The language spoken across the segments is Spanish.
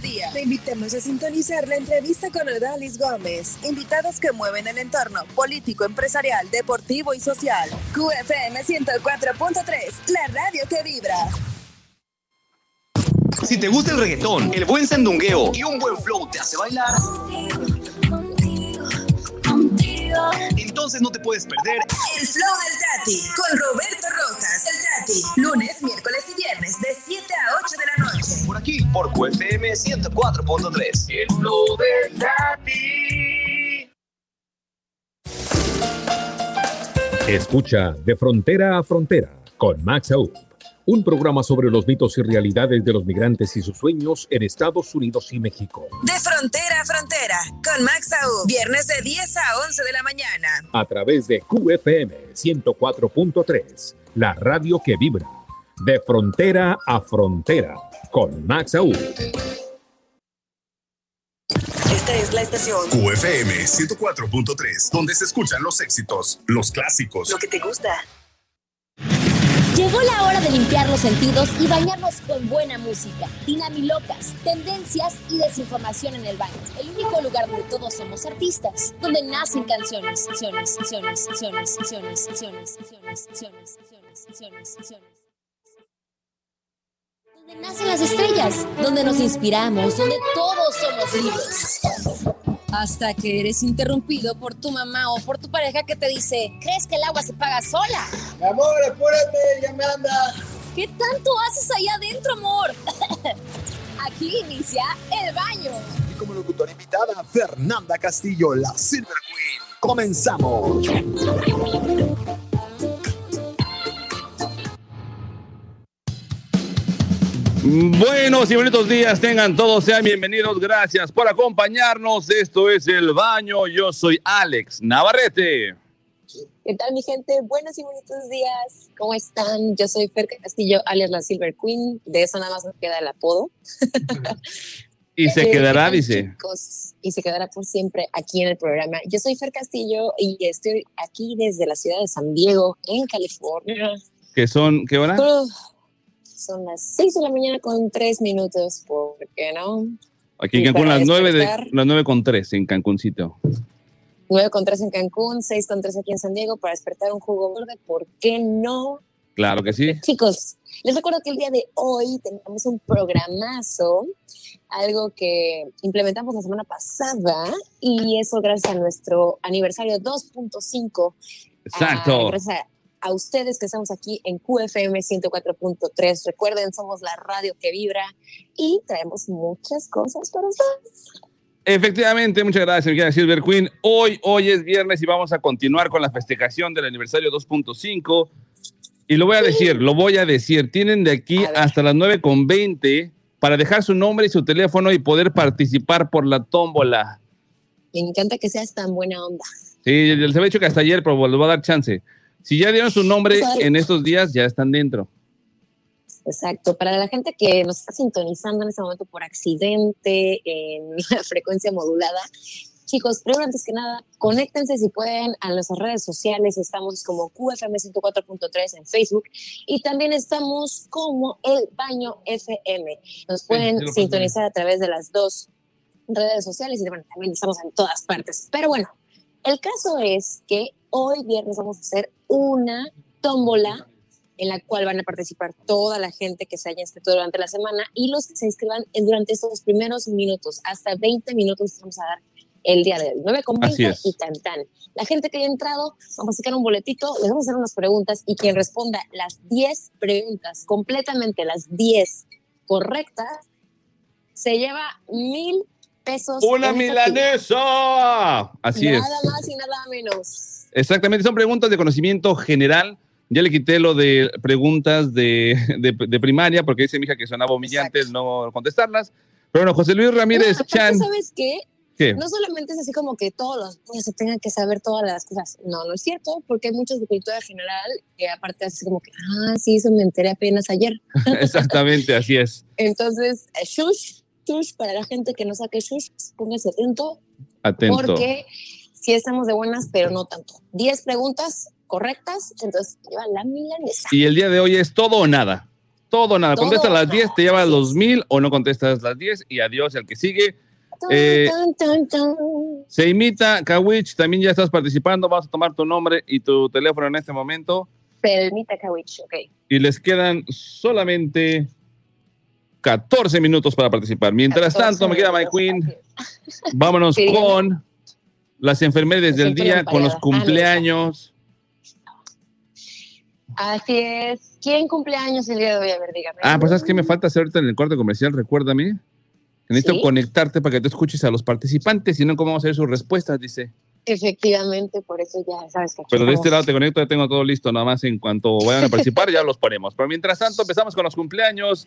mediodía. Te invitamos a sintonizar la entrevista con Odalis Gómez. Invitados que mueven el entorno político, empresarial, deportivo y social. QFM 104.3, la radio que vibra. Si te gusta el reggaetón, el buen sandungueo y un buen flow te hace bailar, entonces no te puedes perder El Flow del Tati con Roberto Rojas. El Tati, lunes, miércoles y viernes de 7 a 8 de la noche. por aquí, por QFM 104.3. El flow del Tati. Escucha De Frontera a Frontera con Max Aub, un programa sobre los mitos y realidades de los migrantes y sus sueños en Estados Unidos y México. De frontera a frontera con Max Aú. Viernes de 10 a 11 de la mañana. A través de QFM 104.3, la radio que vibra. De Frontera a Frontera con Max Aub. Esta es la estación. QFM 104.3, donde se escuchan los éxitos, los clásicos. Lo que te gusta. Llegó la hora de limpiar los sentidos y bañarnos con buena música, dinamilocas, tendencias y desinformación en el baño. El único lugar donde todos somos artistas, donde nacen canciones, canciones, canciones, canciones, canciones, canciones, canciones, canciones, canciones, canciones. Donde nacen las estrellas, donde nos inspiramos, donde todos somos libres. Hasta que eres interrumpido por tu mamá o por tu pareja que te dice, ¿crees que el agua se paga sola? Mi amor, apúrate, ya me anda. ¿Qué tanto haces allá adentro, amor? Aquí inicia el baño. Y como locutora invitada, Fernanda Castillo, la Silver Queen. Comenzamos. Buenos y bonitos días tengan todos, sean bienvenidos, gracias por acompañarnos. Esto es El Baño, yo soy Alex Navarrete. ¿Qué tal, mi gente? Buenos y bonitos días. ¿Cómo están? Yo soy Fer Castillo, alias la Silver Queen. De eso nada más nos queda el apodo. Y se Eh, quedará, ¿qué tal, dice. chicos? Y se quedará por siempre aquí en el programa. Yo soy Fer Castillo y estoy aquí desde la ciudad de San Diego, en California. ¿Qué son? ¿Qué hora? Son las 6 de la mañana con 3 minutos, ¿por qué no? Aquí en Cancún, las nueve, de, despertar. las nueve con tres en Cancuncito. 9 con 3 en Cancún, 6 con 3 aquí en San Diego para despertar un jugo verde, ¿por qué no? Claro que sí. Chicos, les recuerdo que el día de hoy tenemos un programazo, algo que implementamos la semana pasada y eso gracias a nuestro aniversario 2.5. Exacto. Ah, gracias a, a ustedes que estamos aquí en QFM 104.3. Recuerden, somos la radio que vibra y traemos muchas cosas para ustedes. Efectivamente, muchas gracias, mi querida Silver Queen. Hoy, hoy es viernes y vamos a continuar con la festejación del aniversario 2.5. Y lo voy a decir, lo voy a decir. Tienen de aquí hasta las 9 con 20 para dejar su nombre y su teléfono y poder participar por la tómbola. Me encanta que seas tan buena onda. Sí, les había dicho que hasta ayer, pero les voy a dar chance. Si ya dieron su nombre Vale. en estos días, ya están dentro. Exacto. Para la gente que nos está sintonizando en este momento por accidente en la frecuencia modulada, chicos, primero antes que nada, conéctense si pueden a nuestras redes sociales. Estamos como QFM 104.3 en Facebook y también estamos como El Baño FM. Nos pueden sí sintonizar a través de las dos redes sociales y bueno, también estamos en todas partes. Pero bueno, el caso es que hoy viernes vamos a hacer una tómbola en la cual van a participar toda la gente que se haya inscrito durante la semana y los que se inscriban durante estos primeros minutos, hasta 20 minutos vamos a dar el día de hoy, 9 con Así 20 es. y tan tan. La gente que haya entrado, vamos a sacar un boletito, les vamos a hacer unas preguntas y quien responda las 10 preguntas, completamente las 10 correctas, se lleva mil pesos. ¡Una milanesa! Así es. Nada más y nada menos. Exactamente, son preguntas de conocimiento general. Ya le quité lo de preguntas de, de- de primaria porque dice mi hija que sonaba humillante el no contestarlas. Pero bueno, José Luis Ramírez No, Chan. ¿Sabes qué? ¿Qué? No solamente es así como que todos los niños se tengan que saber todas las cosas. No, no es cierto, porque hay muchos de cultura general que aparte así como que, ah, sí, eso me enteré apenas ayer. Exactamente, así es. Entonces, eh, shush, para la gente que no saque shush, póngase atento, Atento. porque sí estamos de buenas, pero no tanto. Diez preguntas correctas, entonces lleva la milanesa. Y el día de hoy es todo o nada. Todo o nada. Todo Contestas las nada, 10, te llevas los mil o no contestas las 10 y adiós al que sigue. Eh. Se imita, Kawich, también ya estás participando. Vamos a tomar tu nombre y tu teléfono en este momento. Permita Kawich, ok. Y les quedan solamente 14 minutos para participar. Mientras 14 tanto, me queda My Queen. Vámonos Sí, con las enfermeras del día, con los emparedadas. cumpleaños. Así es. ¿Quién cumpleaños el día de hoy? A ver, dígame. Ah, pues ¿sabes qué me falta hacer ahorita en el cuarto comercial? Recuérdame. Que Necesito ¿Sí? conectarte para que tú escuches a los participantes, si no, ¿cómo vamos a ver sus respuestas? Dice. Efectivamente, por eso ya sabes que Pero de este lado te conecto, ya tengo todo listo, nada más en cuanto vayan a participar ya los ponemos. Pero mientras tanto empezamos con los cumpleaños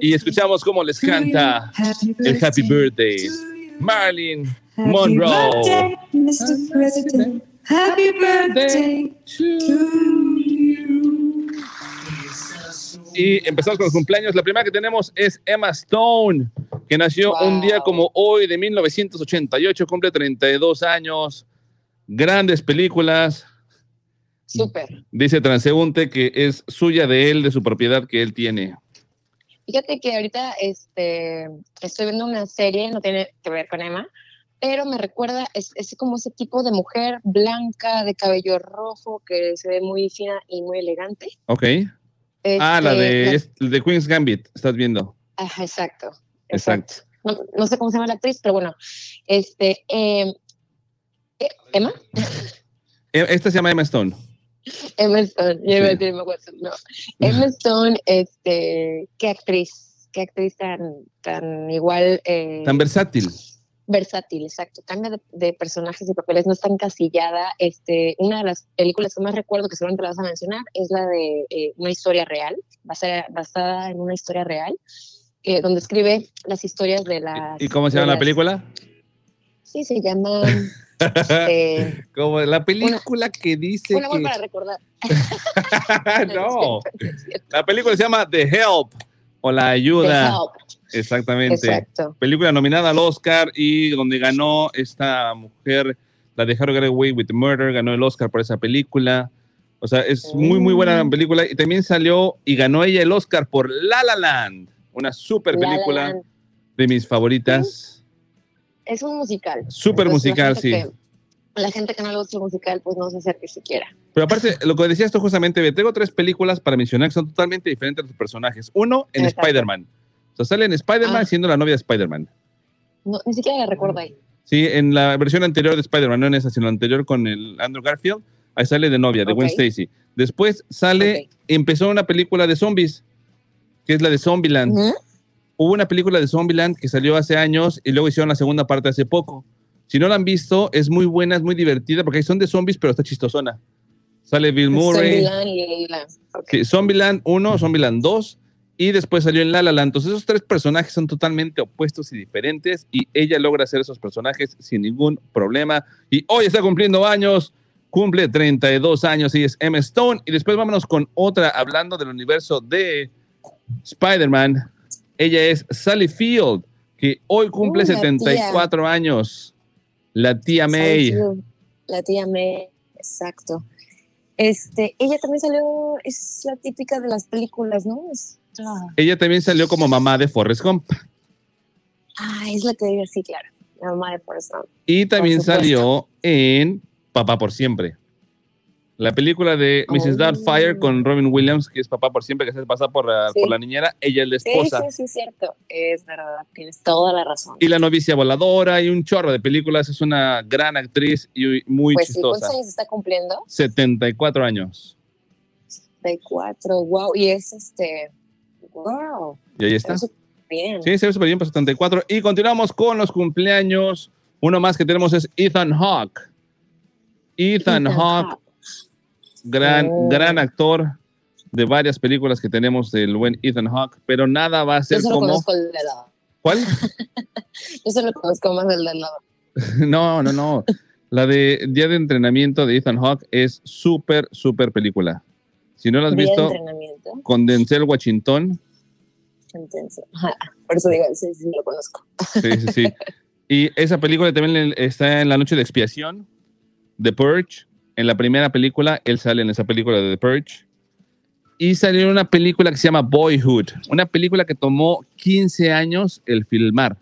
y escuchamos cómo les canta el Happy Birthday. Marilyn Monroe. Mr. President. Happy birthday Y empezamos con los cumpleaños. La primera que tenemos es Emma Stone, que nació Wow. un día como hoy de 1988, cumple 32 años. Grandes películas. Súper. Dice Transeúnte que es suya de él, de su propiedad que él tiene. Fíjate que ahorita este, estoy viendo una serie, no tiene que ver con Emma, pero me recuerda, es, es como ese tipo de mujer blanca, de cabello rojo, que se ve muy fina y muy elegante. Ok. ah, Este, la de, es- de Queen's Gambit, estás viendo. Ajá, exacto. Exacto. No, no sé cómo se llama la actriz, pero bueno, este, eh, eh, Emma, E- Esta se llama Emma Stone. Emma Stone, yo Sí. decir no. Emma Stone, este, qué actriz, qué actriz tan, tan igual. eh, Tan versátil. versátil, exacto. Cambia de, de personajes y papeles, no está encasillada. Este, una de las películas que más recuerdo, que seguramente la vas a mencionar, es la de eh, una historia real, basada, basada en una historia real, eh, donde escribe las historias de las. ¿Y cómo se llama la las- película? Sí, se llama. eh, Como la película que dice un amor que... para recordar. no, la película se llama The Help o La The Ayuda. Help, Exactamente. Exacto. Película nominada al Oscar y donde ganó esta mujer, la de How to Get Away with Murder, ganó el Oscar por esa película. O sea, es muy, muy buena Mm. película. Y también salió y ganó ella el Oscar por La La Land, una super La La película de mis favoritas. Es un musical. Entonces, la musical, sí. que- la gente que no le gusta el musical, pues no se acerque siquiera. Pero aparte, lo que decía esto justamente, ve, tengo tres películas para mencionar que son totalmente diferentes de los personajes. Uno, en. Spider-Man. O sea, sale en Spider-Man Ah. siendo la novia de Spider-Man. No, ni siquiera la recuerdo ahí. Sí, en la versión anterior de Spider-Man, no en esa, sino la anterior con el Andrew Garfield, ahí sale de novia, de Gwen Ok. Stacy. Después sale, empezó una película de zombies, que es la de Zombieland. Hubo una película de Zombieland que salió hace años y luego hicieron la segunda parte hace poco. Si no la han visto, es muy buena, es muy divertida, porque son de zombies, pero está chistosona. Sale Bill Murray. Zombieland y la- ok. Sí, Zombieland 1, Zombieland 2 y después salió en La La Land. Entonces esos tres personajes son totalmente opuestos y diferentes y ella logra hacer esos personajes sin ningún problema. Y hoy está cumpliendo años, cumple 32 años y es Emma Stone. Y después vámonos con otra hablando del universo de Spider-Man. Ella es Sally Field, que hoy cumple Uh, la 74 años. La tía May. La tía May, exacto. Este, ella también salió, es la típica de las películas, ¿no? Es, ah, Ella también salió como mamá de Forrest Gump. ah, es la que digo, sí, claro. La mamá de Forrest Gump. Y también salió en Papá por Siempre. La película de Mrs. Oh. Doubtfire con Robin Williams, que es Papá por Siempre, que se pasar por, la- Sí. por la niñera. Ella es la Sí, esposa. sí, sí, es cierto. Es verdad, tienes toda la razón. Y la novicia voladora y un chorro de películas. Es una gran actriz y muy pues sí, chistosa. ¿cuántos años está cumpliendo? 74 años. De cuatro, wow. Y es este, wow. Y ahí está. Súper bien. Sí, se ve súper bien para 74. Y continuamos con los cumpleaños. Uno más que tenemos es Ethan Hawke. Ethan, Ethan Hawke. Gran, Oh. gran actor de varias películas que tenemos del buen Ethan Hawke, pero nada va a Yo ser solo como... conozco el de lado. ¿Cuál? Yo solo conozco más el de lado. No, no, no. La de Día de Entrenamiento de Ethan Hawke es súper, súper película. Si no la has Día de visto, entrenamiento. con Denzel Washington. Ajá, por eso digo, sí, sí, lo conozco. Sí, sí, sí. Y esa película también está en La Noche de Expiación, The Purge. En la primera película, él sale en esa película de The Purge. y salió una película que se llama Boyhood, una película que tomó 15 años el filmar.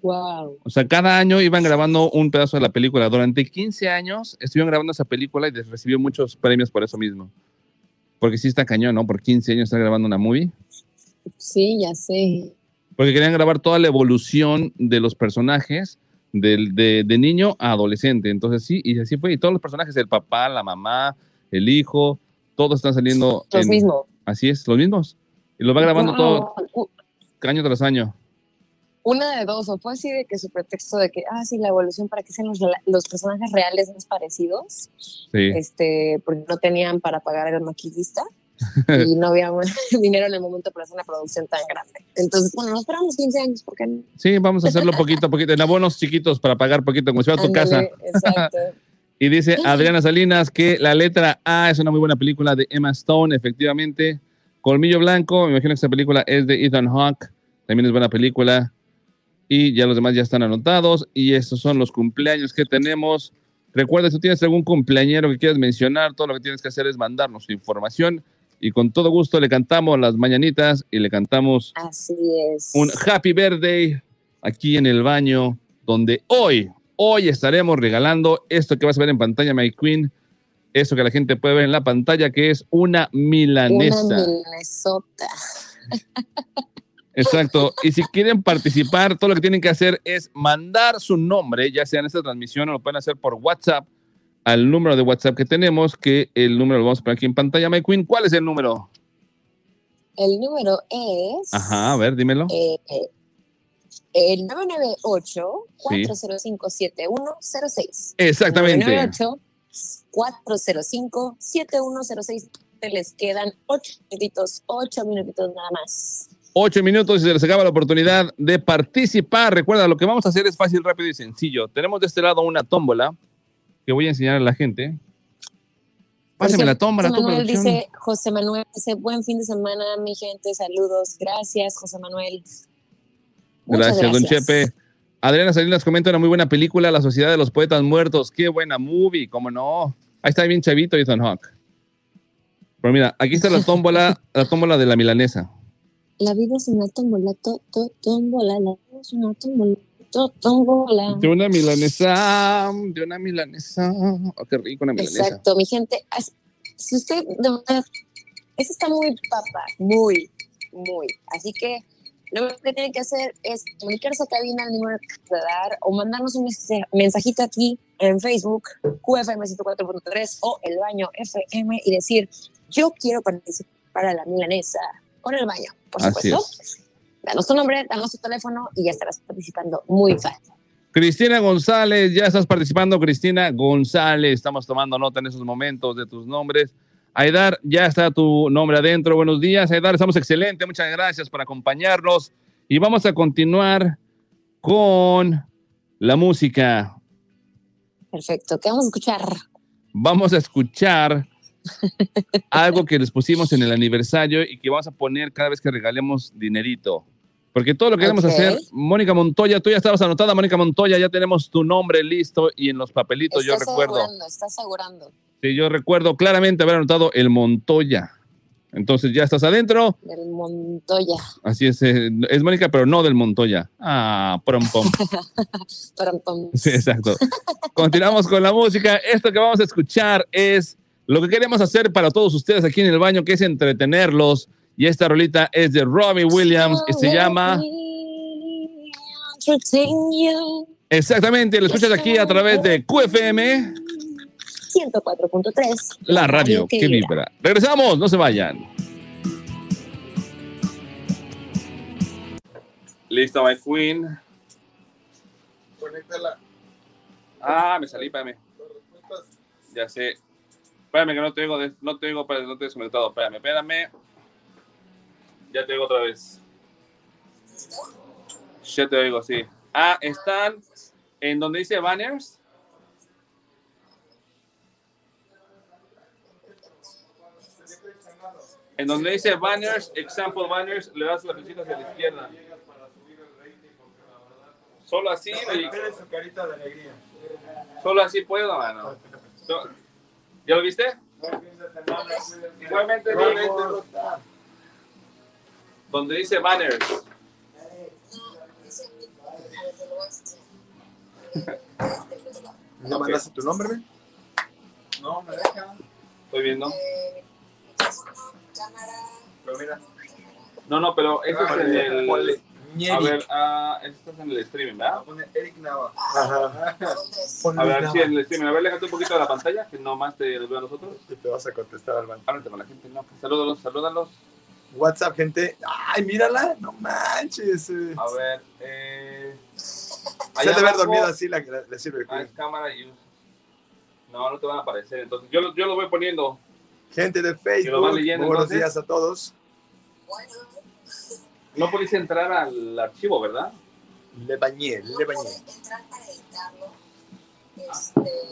Wow. O sea, cada año iban grabando un pedazo de la película. Durante 15 años estuvieron grabando esa película y recibió muchos premios por eso mismo. Porque sí está cañón, ¿no? Por 15 años estar grabando una movie. Sí, ya sé. Porque querían grabar toda la evolución de los personajes del- de, de niño a adolescente. Entonces sí, y así fue. Y todos los personajes, el papá, la mamá, el hijo, todos están saliendo. Los en- mismos. Así es, los mismos. Y lo va grabando todo año tras año. Una de dos, o fue así de que su pretexto de que, ah, sí, la evolución para que sean los, los personajes reales más parecidos, Sí. este, porque no tenían para pagar al maquillista y no había dinero en el momento para hacer una producción tan grande. Entonces, bueno, nos esperamos 15 años, porque no? Sí, vamos a hacerlo poquito a poquito, en abonos chiquitos para pagar poquito, como si fuera tu casa. Exacto. Y dice Adriana Salinas que la letra A es una muy buena película de Emma Stone, efectivamente. Colmillo Blanco, me imagino que esta película es de Ethan Hawke, también es buena película. Y ya los demás ya están anotados. Y estos son los cumpleaños que tenemos. Recuerda, si tú tienes algún cumpleañero que quieras mencionar, todo lo que tienes que hacer es mandarnos información. Y con todo gusto le cantamos las mañanitas y le cantamos Así es. un happy birthday aquí en el baño, donde hoy, hoy estaremos regalando esto que vas a ver en pantalla, My Queen, eso que la gente puede ver en la pantalla, que es una milanesa. Una milanesota. Exacto. Y si quieren participar, todo lo que tienen que hacer es mandar su nombre, ya sea en esta transmisión o lo pueden hacer por WhatsApp, al número de WhatsApp que tenemos, que el número lo vamos a poner aquí en pantalla, My Queen. ¿Cuál es el número? El número es. Ajá, a ver, dímelo. eh, eh, el 998-405-7106. Exactamente. 405-7106. Les quedan ocho minutitos, ocho minutitos nada más. Ocho minutos y se les acaba la oportunidad de participar. Recuerda, lo que vamos a hacer es fácil, rápido y sencillo. Tenemos de este lado una tómbola que voy a enseñar a la gente. Pásame la tómbola, José Manuel producción. dice, José Manuel dice, buen fin de semana, mi gente, saludos. Gracias, José Manuel. Muchas Gracias, don Chepe. Adriana Salinas comenta una muy buena película, La Sociedad de los Poetas Muertos. Qué buena movie, cómo no. Ahí está bien chavito Ethan Hawke. Pero mira, aquí está la tómbola, la tómbola de la milanesa. La vida es una tómbola, to, to, tómbola, la vida es una tómbola, De una milanesa, de una milanesa. Oh, qué rico una milanesa. Exacto, mi gente. Si usted, de verdad, eso está muy papa, muy, muy. Así que lo que tiene que hacer es comunicarse a cabina al número que dar o mandarnos un mensajito aquí en Facebook, QFM 104.3 o El Baño FM y decir, yo quiero participar a la milanesa con el baño, por Así supuesto. Danos tu nombre, danos tu teléfono y ya estarás participando muy fácil. Cristina González, ya estás participando, Cristina González. Estamos tomando nota en esos momentos de tus nombres. Aidar, ya está tu nombre adentro. Buenos días, Aidar. Estamos excelente. Muchas gracias por acompañarnos. Y vamos a continuar con la música. Perfecto, ¿qué vamos a escuchar? Vamos a escuchar algo que les pusimos en el aniversario y que vamos a poner cada vez que regalemos dinerito. Porque todo lo que queremos hacer, Mónica Montoya, tú ya estabas anotada, Mónica Montoya, ya tenemos tu nombre listo y en los papelitos yo Estás recuerdo. asegurando, estás asegurando Sí, yo recuerdo claramente haber anotado el Montoya. Entonces ya estás adentro. del Montoya. Así es, eh, es Mónica, pero no del Montoya. Ah, prom pom. Pam, pam. Sí, exacto. Continuamos con la música. Esto que vamos a escuchar es lo que queremos hacer para todos ustedes aquí en el baño, que es entretenerlos. Y esta rolita es de Robbie Williams y se llama exactamente, lo escuchas aquí a través de QFM, 104.3. la radio que vibra. Regresamos, no se vayan. Listo, my queen. Conéctala. Ah, me salí, espérame. Ya sé. Espérame que no te oigo, de- no te oigo, espérame, no te he desconectado. Espérame, espérame. Ya te oigo otra vez. Ya te oigo, sí. Ah, están en donde dice banners. En donde dice banners, example banners, le das la flechita hacia la izquierda. Solo así, y- Tiene su carita de alegría. Solo así puedo, mano. ¿Ya lo viste? Igualmente, amigos. Donde dice banners. ¿Ya mandaste tu nombre? men? No, me deja. Estoy viendo. Pero mira, No, no, pero eso es en el. A ver, ah, esto es en el streaming, ¿verdad? pone Eric Nava. Ajá. A ver, sí, en el streaming. A ver, déjate un poquito de la pantalla, que no más te lo veo a nosotros. Y te vas a contestar al banco. Háblate con la gente, no. Salúdalos, salúdalos. WhatsApp, gente. Ay, mírala. No manches. eh. A ver, eh. Se ha de haber dormido así la que le- le sirve. Ah, cámara y. No, no te van a aparecer. Entonces, yo, lo- yo lo voy poniendo. Gente de lo Facebook. van leyendo, buenos entonces. días a todos. No podéis entrar al archivo, ¿verdad? Le bañé, le bañé. entrar para editarlo.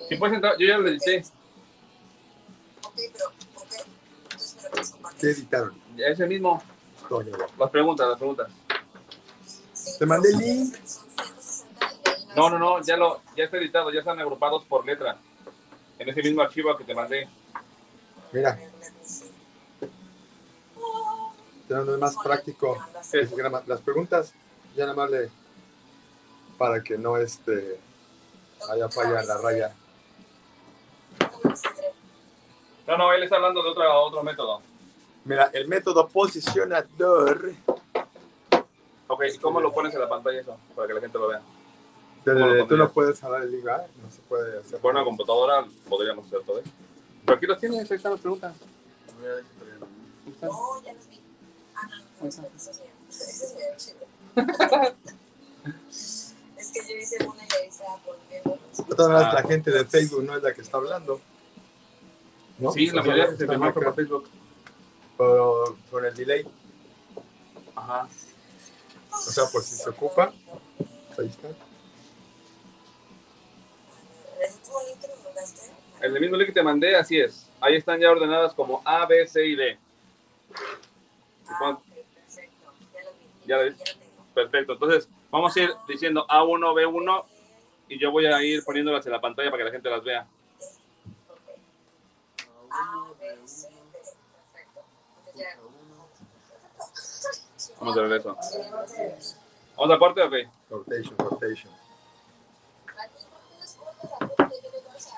Si puedes entrar, yo ya lo edité. Ok, pero, ok. Entonces me lo puedes compartir. ¿Qué editaron? Ya Es el mismo. Las preguntas, las preguntas. Te mandé el link. No, no, no, ya lo, ya está editado, ya están agrupados por letra. En ese mismo archivo que te mandé. Mira. Ya no es más práctico. Las preguntas ya nada más le. Para que no este. Haya falla en la raya. No, no, él está hablando de otro, otro método. Mira, el método posicionador. Ok, ¿y cómo lo pones en la pantalla eso? Para que la gente lo vea. Desde- ¿Cómo lo tú no puedes jalar el. No se puede hacer. Por una computadora podríamos hacer todo eso. Pero aquí los tienes, ahí están las preguntas. No, ya los vi. Ah, no, no, eso eso es es que yo hice una y. De todas maneras, Ah. la gente de Facebook no es la que está hablando. ¿No? Sí, la mayoría se me por Facebook. Con el delay. Ajá. O sea, por si se ocupa. Ahí está. ¿El mismo link que te mandé, así es. Ahí están ya ordenadas como A, B, C y D. Ah, perfecto. Ya lo vi. Ya lo vi. Ya lo tengo. Perfecto. Entonces, vamos a ir diciendo A1, B1 y yo voy a ir poniéndolas en la pantalla para que la gente las vea. A, B, C, D. Perfecto. Vamos de regreso. ¿Vamos a corte o qué? Rotation, rotation.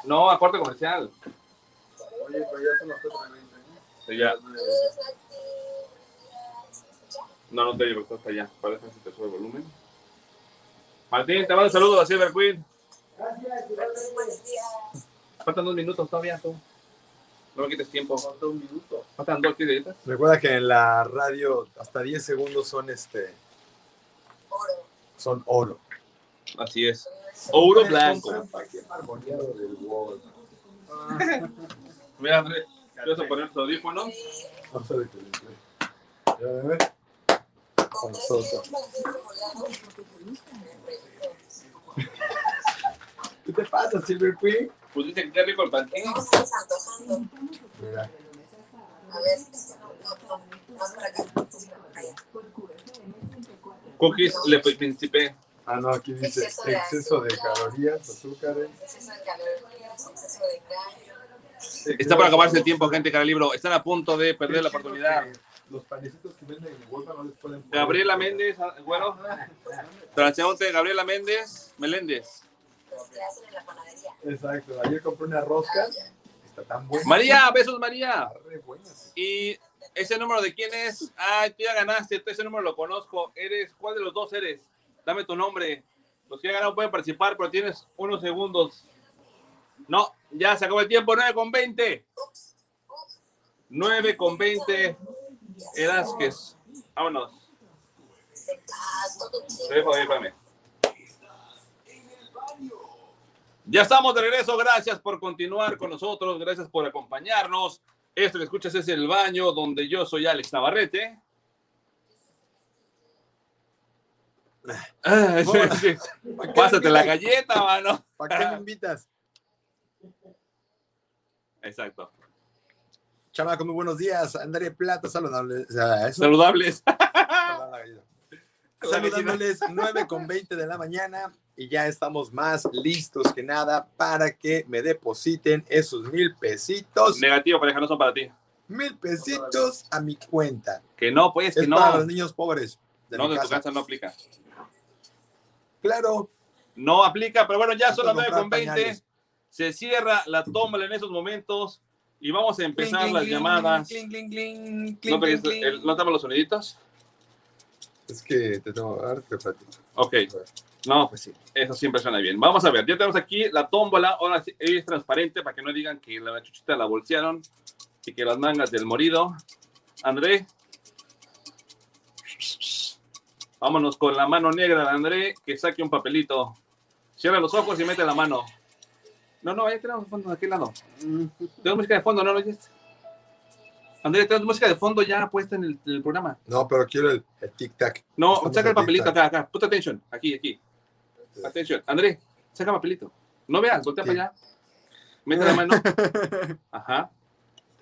No, a corte comercial. Oye, pero ya son las 4 de Sí, ya. No, no te digo, está hasta allá. Parece que te sube el volumen. Martín, te mando saludos a Silver Queen. Buenos días. Faltan dos minutos todavía, tú. No me quites tiempo. Falta un minuto. Faltan dos minutos. Recuerda que en la radio hasta 10 segundos son este. Oro. Son oro. Así es. Oro blanco. Mira, André, ¿vas a poner tus audífonos? No sé de qué le entré. Ya de ver. Con soto. ¿Qué te pasa, Silver Queen? Pues dice que rico el pantín. No, estamos antojando. Mira. A ver, este no, no. Más para acá. Allá. Cookies Le Príncipe. Ah, no, aquí dice Exceso de exceso de azúcar. calorías, azúcares. Exceso de calorías, exceso de engaño. Está para acabarse el tiempo, gente, cara libro. Están a punto de perder la oportunidad. Los panecitos que venden en Walmart no les pueden poner- Gabriela Méndez, ah, bueno. Transeúnte Gabriela Méndez, Meléndez. Los que hacen en la panadería. Exacto. Ayer compré una rosca. Está tan buena. María, besos María. Re. ¿Y ese número de quién es? Ah, tú ya ganaste, tú ese número lo conozco. ¿Eres? ¿Cuál de los dos eres? Dame tu nombre. Los que ya ganaron pueden participar, pero tienes unos segundos. No, ya se acabó el tiempo, 9 con 20. 9 con 20. Erasquez. Vámonos. Ahí, espérame. Ya estamos de regreso. Gracias por continuar con nosotros. Gracias por acompañarnos. Esto que escuchas es El Baño, donde yo soy Alex Navarrete. Ah, sí, sí. Pásate la galleta, mano. ¿Para qué me invitas? Exacto. Chamaco, muy buenos días. André Plata, saludables. Eso. Saludables. Saludándoles 9 con 20 de la mañana. Y ya estamos más listos que nada para que me depositen esos mil pesitos. Negativo, pareja, no son para ti. Mil pesitos a mi cuenta. Que no, pues, que Es no. para los niños pobres de No, de tu casa. no aplica. Claro. No aplica, pero bueno, ya son las Para 9 con comprar 20. pañales. Se cierra la tómbola en esos momentos y vamos a empezar Cling, las cling, llamadas. cling, ¿No, cling, te- cling, el- ¿No tenemos los soniditos? Es que te tengo que dar, te platico. Ok. No, pues sí, eso siempre suena bien. Vamos a ver, ya tenemos aquí la tómbola. Ahora sí, es transparente para que no digan que la chuchita la bolsearon y que las mangas del morido. André. Vámonos con la mano negra de André, que saque un papelito. Cierra los ojos y mete la mano. No, no, ahí tenemos fondo de aquel lado. Tenemos música de fondo, no lo oyes. André, tenemos música de fondo ya puesta en el, en el programa. No, pero quiero el, el tic-tac. No, saca el papelito acá, acá. Put attention. Aquí, aquí. Atención. André, saca el papelito. No veas, voltea para allá. Mete la mano. Ajá.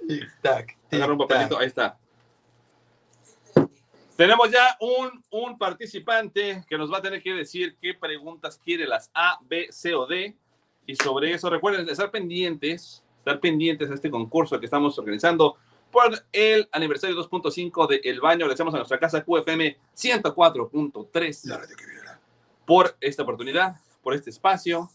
Tic-tac. Agarra un papelito. Ahí está. Tenemos ya un, un participante que nos va a tener que decir qué preguntas quiere las A, B, C o D. Y sobre eso, recuerden estar pendientes, estar pendientes a este concurso que estamos organizando por el aniversario 2.5 de El Baño. Agradecemos a nuestra casa QFM 104.3 por esta oportunidad, por este espacio.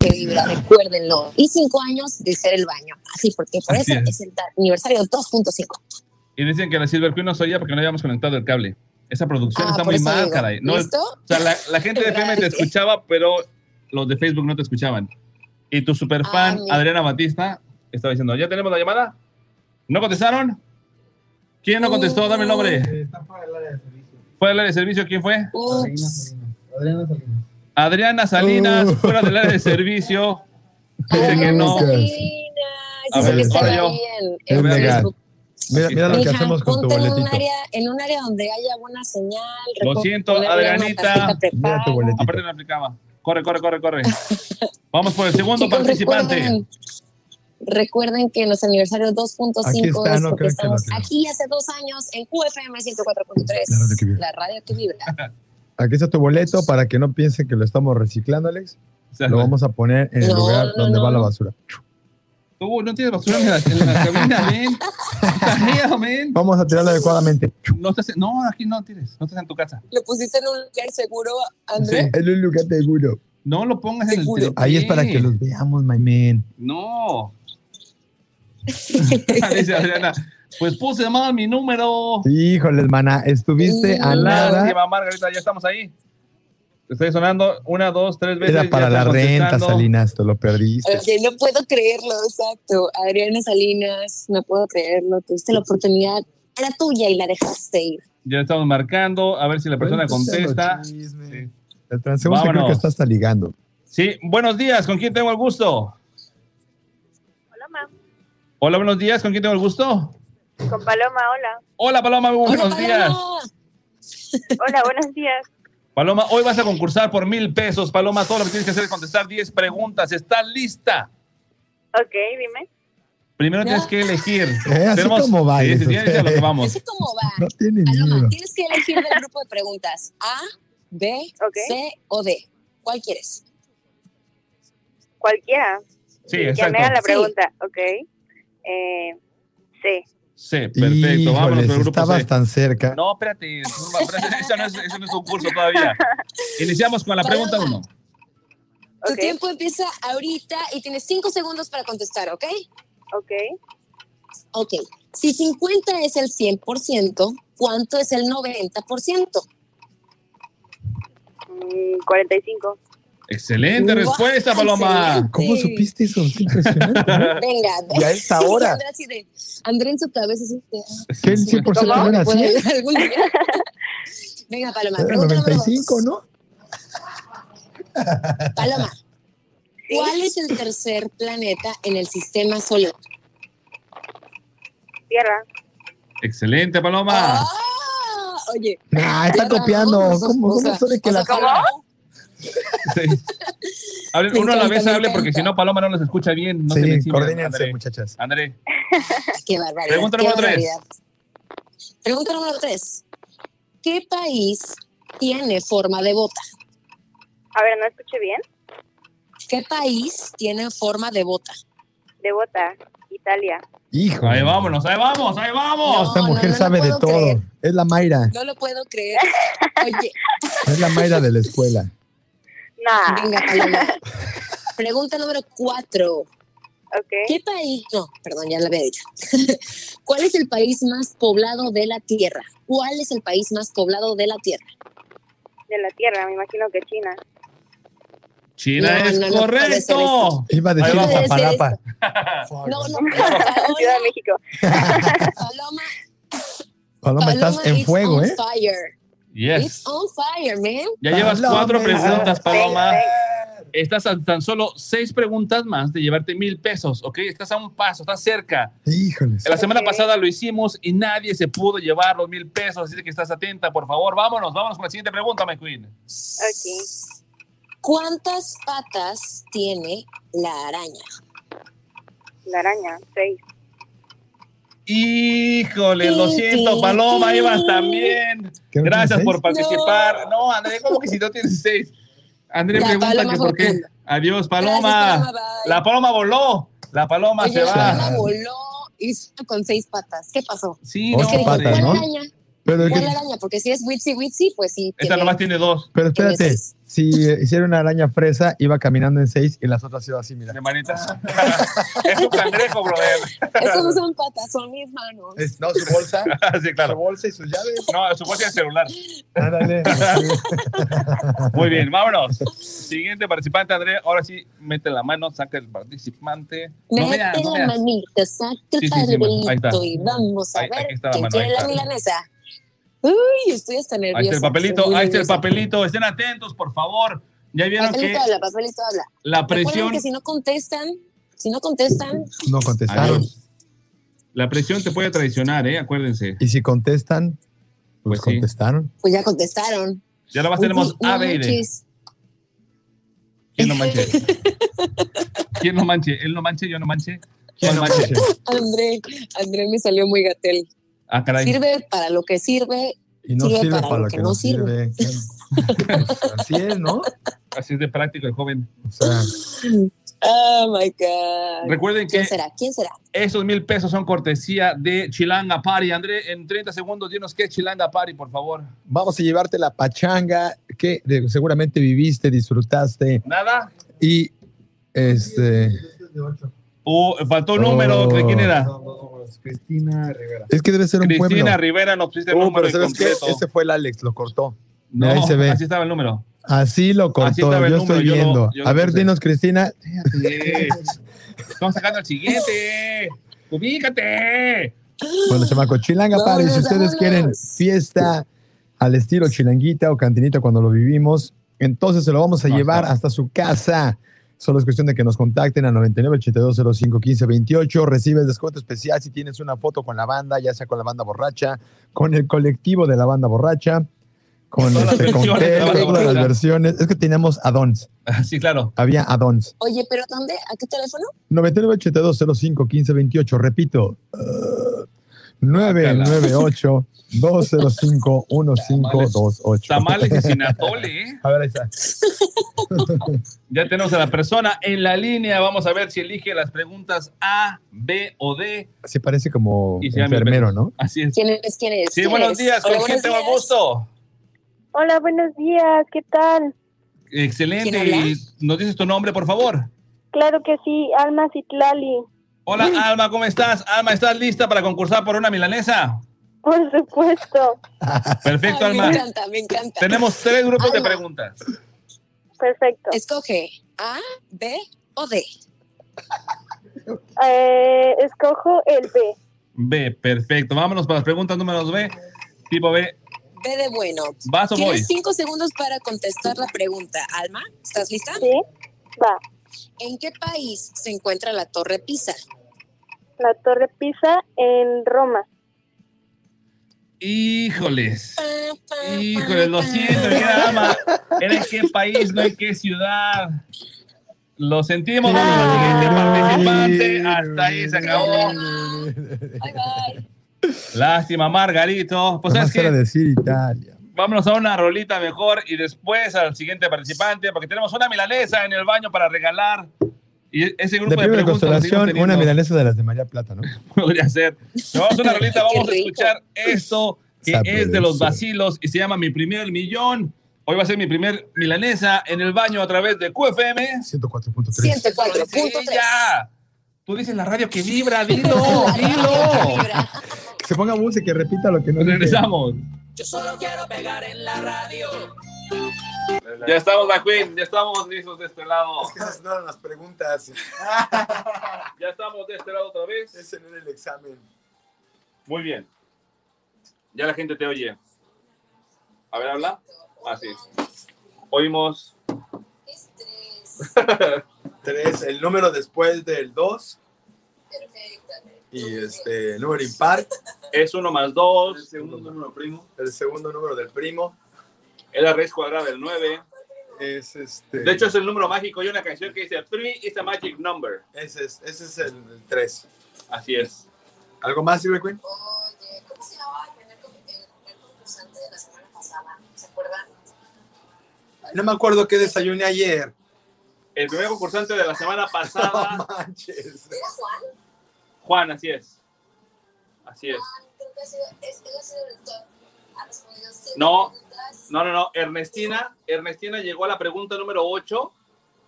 que vibra, recuérdenlo. Y cinco años de ser el baño. Así, porque por Así eso es. es el aniversario 2.5. Y dicen que la Silver Queen no ya porque no habíamos conectado el cable. Esa producción Ah, está muy mal, digo, caray. No, ¿listo? o sea, la, la gente de FM te escuchaba, pero los de Facebook no te escuchaban. Y tu superfan, mira. Adriana Batista, estaba diciendo, ¿ya tenemos la llamada? ¿No contestaron? ¿Quién no contestó? Dame el nombre. Está para el área de servicio. ¿Fue el área de servicio? ¿Quién fue? Ups. Adriana Salinas. Adriana Salinas, Uh. fuera del área de servicio. Dice que no. Salinas. A Dice ver, que está ahora yo. bien Es legal. Mira, mira lo que hacemos con tu ponte en un, boletito. área, en un área donde haya buena señal. Lo siento, Adrianita. Mira tu boletito. Aparte no aplicaba. Corre, corre, corre, corre. Vamos por el segundo Chicos, participante. Recuerden, recuerden que nuestro aniversario 2.5 Aquí está, es no porque que estamos aquí hace dos años en QFM 104.3, La radio que vibra. Aquí está tu boleto para que no piensen que lo estamos reciclando, Alex. Lo vamos a poner en el No, lugar no, donde no, va la basura. Tú no tienes basura en la, en la cabina, men. Está miedo, men. Vamos a tirarlo adecuadamente. No, estás, en- no, aquí no tires. No estás en tu casa. Lo pusiste en un lugar seguro, André. En un lugar seguro. No lo pongas en el tripié. Ahí es para que los veamos, my man. No. Dice Adriana. Pues puse mal mi número. Híjoles, mana, estuviste a Mm. nada. Margarita, ya estamos ahí. Te estoy sonando una, dos, tres veces. Era para la renta. Salinas, te lo perdiste. Oye, no puedo creerlo, exacto. Adriana Salinas, no puedo creerlo. Tuviste la oportunidad, era tuya y la dejaste ir. Ya estamos marcando, a ver si la persona contesta. Chisme. El transeúnte creo que está hasta ligando. Sí, buenos días, ¿con quién tengo el gusto? Hola, ma. Hola, buenos días, ¿con quién tengo el gusto? Con Paloma, hola. Hola, Paloma, buenos Hola, días. Hola, buenos días. Paloma, hoy vas a concursar por mil pesos. Paloma, todo lo que tienes que hacer es contestar 10 preguntas. ¿Estás lista? Ok, dime. Primero ¿Ya? tienes que elegir. Eh, así como va Sí, eso, sí, a lo que vamos. Así como va. No tiene Paloma, miedo. tienes que elegir del grupo de preguntas A, B. C o D. ¿Cuál quieres? Cualquiera. Sí, Que me exacto. haga la Sí. pregunta, ok. Eh, sí. Sí, perfecto. Vámonos Híjoles, por el grupo estabas C. tan cerca. No, espérate. Eso no es, eso no es un curso todavía. Iniciamos con la pregunta Paloma. uno. Tu Ok. tiempo empieza ahorita y tienes cinco segundos para contestar, ¿ok? Ok. Ok. Si 50 es el 100%, ¿cuánto es el 90%? Mm, 45. Excelente respuesta, Paloma. excelente. ¿Cómo supiste eso? Es impresionante. Venga. Y a esta hora. André, así de- André en su cabeza ¿Qué el sí, 100% ¿cómo? no era ¿Me puede así? ayudar algún día? Venga, Paloma. Era pregunta número 95, dos. ¿no? Paloma, ¿cuál es el tercer planeta en el sistema solar? Tierra. Excelente, Paloma. Ah, oye. Nah, está copiando. ¿no? ¿Cómo, O cómo sea, sabe que o la sea, ¿Cómo? Hable- Me uno a la encanta, vez hable porque encanta. si no, Paloma no los escucha bien. No sí, se coordínense, André. muchachas. André, Qué barbaridad. Pregunta número tres. Pregunta número tres. ¿Qué país tiene forma de bota? A ver, no escuché bien. ¿Qué país tiene forma de bota? De bota, Italia. Hijo. ahí vámonos, ahí vamos, ahí vamos. Esta mujer no, no sabe de todo. creer. Es la Mayra. No lo puedo creer. Oye, Es la Mayra de la escuela. Nah. venga, Paloma. Pregunta número cuatro. Ok. ¿Qué país? No, perdón, ya lo había dicho. ¿Cuál es el país más poblado de la Tierra? ¿Cuál es el país más poblado de la Tierra? De la tierra, me imagino que China. China No, es no, no correcto. Iba a decir. Papalapa. No, no, Ciudad de México. Paloma, Paloma, estás Paloma en fuego, on ¿eh? Fire. Yes. It's on fire, man. Ya llevas Paloma. cuatro preguntas, Paloma. Estás a tan solo seis preguntas más de llevarte mil pesos, ¿ok? Estás a un paso, estás cerca. Híjoles. La semana Ok. pasada lo hicimos y nadie se pudo llevar los mil pesos, así que estás atenta, por favor. Vámonos, vámonos con la siguiente pregunta, my queen. Ok. ¿Cuántas patas tiene la araña? La araña, seis. Híjole, lo siento, Paloma, ibas también. ¿Qué no Gracias por participar. No, André, ¿cómo que si no tienes seis? André La pregunta paloma que por qué. volando. Adiós, Gracias, Paloma. Paloma. La paloma voló. La paloma Oye, se la va. araña voló y con seis patas. ¿Qué pasó? Sí, Ocho no, patas, ¿Cuál ¿no? Pero, ¿Cuál que- araña? Porque si es Witsy Witsy, pues sí. Esta nomás tiene dos. pero espérate, si hiciera una araña fresa, iba caminando en seis y las otras iba así, mira. De manita. es un cangrejo, brother. Esas no son patas, son mis manos. Es- no, su bolsa, sí, su claro. bolsa y sus llaves. No, su bolsa de celular. Ándale. Muy bien, vámonos. Siguiente participante, André. Ahora sí, mete la mano, saca el participante. No Mete veas, no la veas. manita, saca el Sí, y vamos a Ahí- ver aquí está la quién quiere la milanesa. Uy, estoy hasta nerviosa. Ahí está el papelito, ahí está el papelito. Estén atentos, por favor. Ya vieron Papelito que habla, papelito habla. la presión, que si no contestan, si no contestan, No contestaron. Adiós. la presión te puede traicionar, ¿eh? Acuérdense. Y si contestan, Pues pues, sí. contestaron. pues ya contestaron. Ya nada más tenemos no A, B y D. manches. ¿Quién no manche? ¿Quién no manche? ¿Él no manche? ¿Yo no manche? ¿Quién no manche? André, André me salió muy gatel. Ah, caray. Sirve para lo que sirve. Y no Sirve sirve para para, lo que que no sirve. Así es, ¿no? Así es de práctico el joven. O sea, Oh my God. Recuerden que ¿Quién será? ¿Quién será? esos mil pesos son cortesía de Chilanga Party. André, en 30 segundos, dinos qué es Chilanga Party, por favor. vamos a llevarte la pachanga que seguramente viviste, disfrutaste ¿Nada? y este Uh, faltó un número. ¿De quién era? Cristina Rivera. es que debe ser un Cristina pueblo. Rivera nos pusiste el Uh, número pero ¿sabes qué? Ese fue el Alex, lo cortó. No, ahí se ve. así estaba el número. Así lo cortó, el yo número, estoy yo lo- viendo. yo a ver, puse. dinos, Cristina. Estamos sacando el siguiente. Ubícate. Bueno, chamaco, Chilanga Party. Si ustedes quieren fiesta al estilo chilanguita o cantinita cuando lo vivimos, entonces se lo vamos a llevar hasta su casa. Solo es cuestión de que nos contacten a 99 82 05 15 28. Recibes descuento especial si tienes una foto con la banda, ya sea con la banda borracha, con el colectivo de la banda borracha, con, Todas las este, con versiones la todas las versiones. Es que teníamos addons. Sí, claro. Había addons. Oye, ¿pero dónde? ¿A qué teléfono? 99 82 05 15 28. Repito. uh, 998 205 1528. Tamales y sinatole, ¿eh? A ver, ahí está. Ya tenemos a la persona en la línea. Vamos a ver si elige las preguntas A, B o D. Sí, parece como Y enfermero. ¿no? Así es. ¿Quién es? ¿Quién es? Sí, ¿Quién buenos días. Hola, ¿Con quién gusto? Hola, buenos días, ¿qué tal? Excelente. ¿Quién habla? ¿Y nos dices tu nombre, por favor? Claro que sí, Alma Citlali. Hola, Alma, ¿cómo estás? Alma, ¿estás lista para concursar por una milanesa? Por supuesto, Perfecto, Ay, me Alma. encanta, me encanta. Tenemos tres grupos de Alma. preguntas. perfecto. Escoge A, B o D. Eh, escojo el B. B, perfecto. Vámonos para las preguntas número B. Tipo B. B de bueno. ¿Vas o voy? Tienes cinco segundos para contestar la pregunta. Alma, ¿estás lista? ¿Sí? Va. ¿En qué país se encuentra la Torre Pisa? La Torre Pisa en Roma. Híjoles. Híjoles, lo siento, mi ama. ¿Era en qué país, no en qué ciudad? Lo sentimos, al siguiente participante. Hasta ahí se acabó. Lástima, Margarito. Pues Nada es más era que decir Italia. Vámonos a una rolita mejor y después al siguiente participante, porque tenemos una milanesa en el baño para regalar. Y ese grupo De de, preguntas una milanesa de las de María Plata, ¿no? podría ser. Pero vamos a una rolita, vamos a escuchar esto que Sabe es de los vacilos y se llama Mi Primer Millón. Hoy va a ser mi primer milanesa en el baño a través de QFM. 104.3. 104.3. Sí, ya. Tú dices la radio que vibra, dilo, dilo. Que se ponga música y repita lo que no. Regresamos. Yo solo quiero pegar en la radio. Ya estamos, la Queen, ya estamos listos de este lado. Es que esas no eran las preguntas. Ya estamos de este lado otra vez. Ese no era el examen. Muy bien. Ya la gente te oye. A ver, habla. Así. Oímos. Tres, el número después del 2. Y este, número impar. Es uno más dos. El segundo número primo. El segundo número del primo. Es la raíz cuadrada del 9. Es este. De hecho, es el número mágico. Hay una canción que dice 3 is a magic number. Ese es, ese es el 3. Así es. ¿Algo más, Silver Queen? Oye, ¿cómo se llamaba el primer, con- el primer concursante de la semana pasada? ¿Se acuerdan? No me acuerdo qué desayuné ayer. El primer concursante de la semana pasada, No manches. ¿Era Juan? Juan, así es. Así es. El No. No, no, no. Ernestina, Ernestina llegó a la pregunta número 8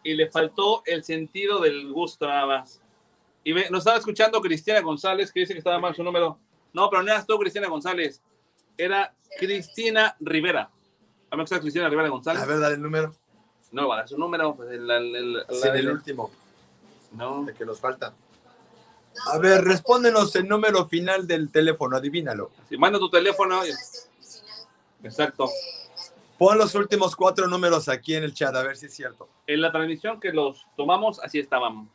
y le faltó el sentido del gusto nada más. Y ve, nos estaba escuchando Cristiana González, que dice que estaba mal su número. No, pero no eras tú, Cristiana González. Era Cristina Rivera. A mí me gusta Cristina Rivera González. A ver, dale el número. No, para su número. Pues el, el- el- Sí, el- el último. No. De que nos falta. A ver, respóndenos el número final del teléfono, adivínalo. Si manda tu teléfono. Exacto. Pon los últimos cuatro números aquí en el chat, a ver si es cierto. En la transmisión que los tomamos, así estaban.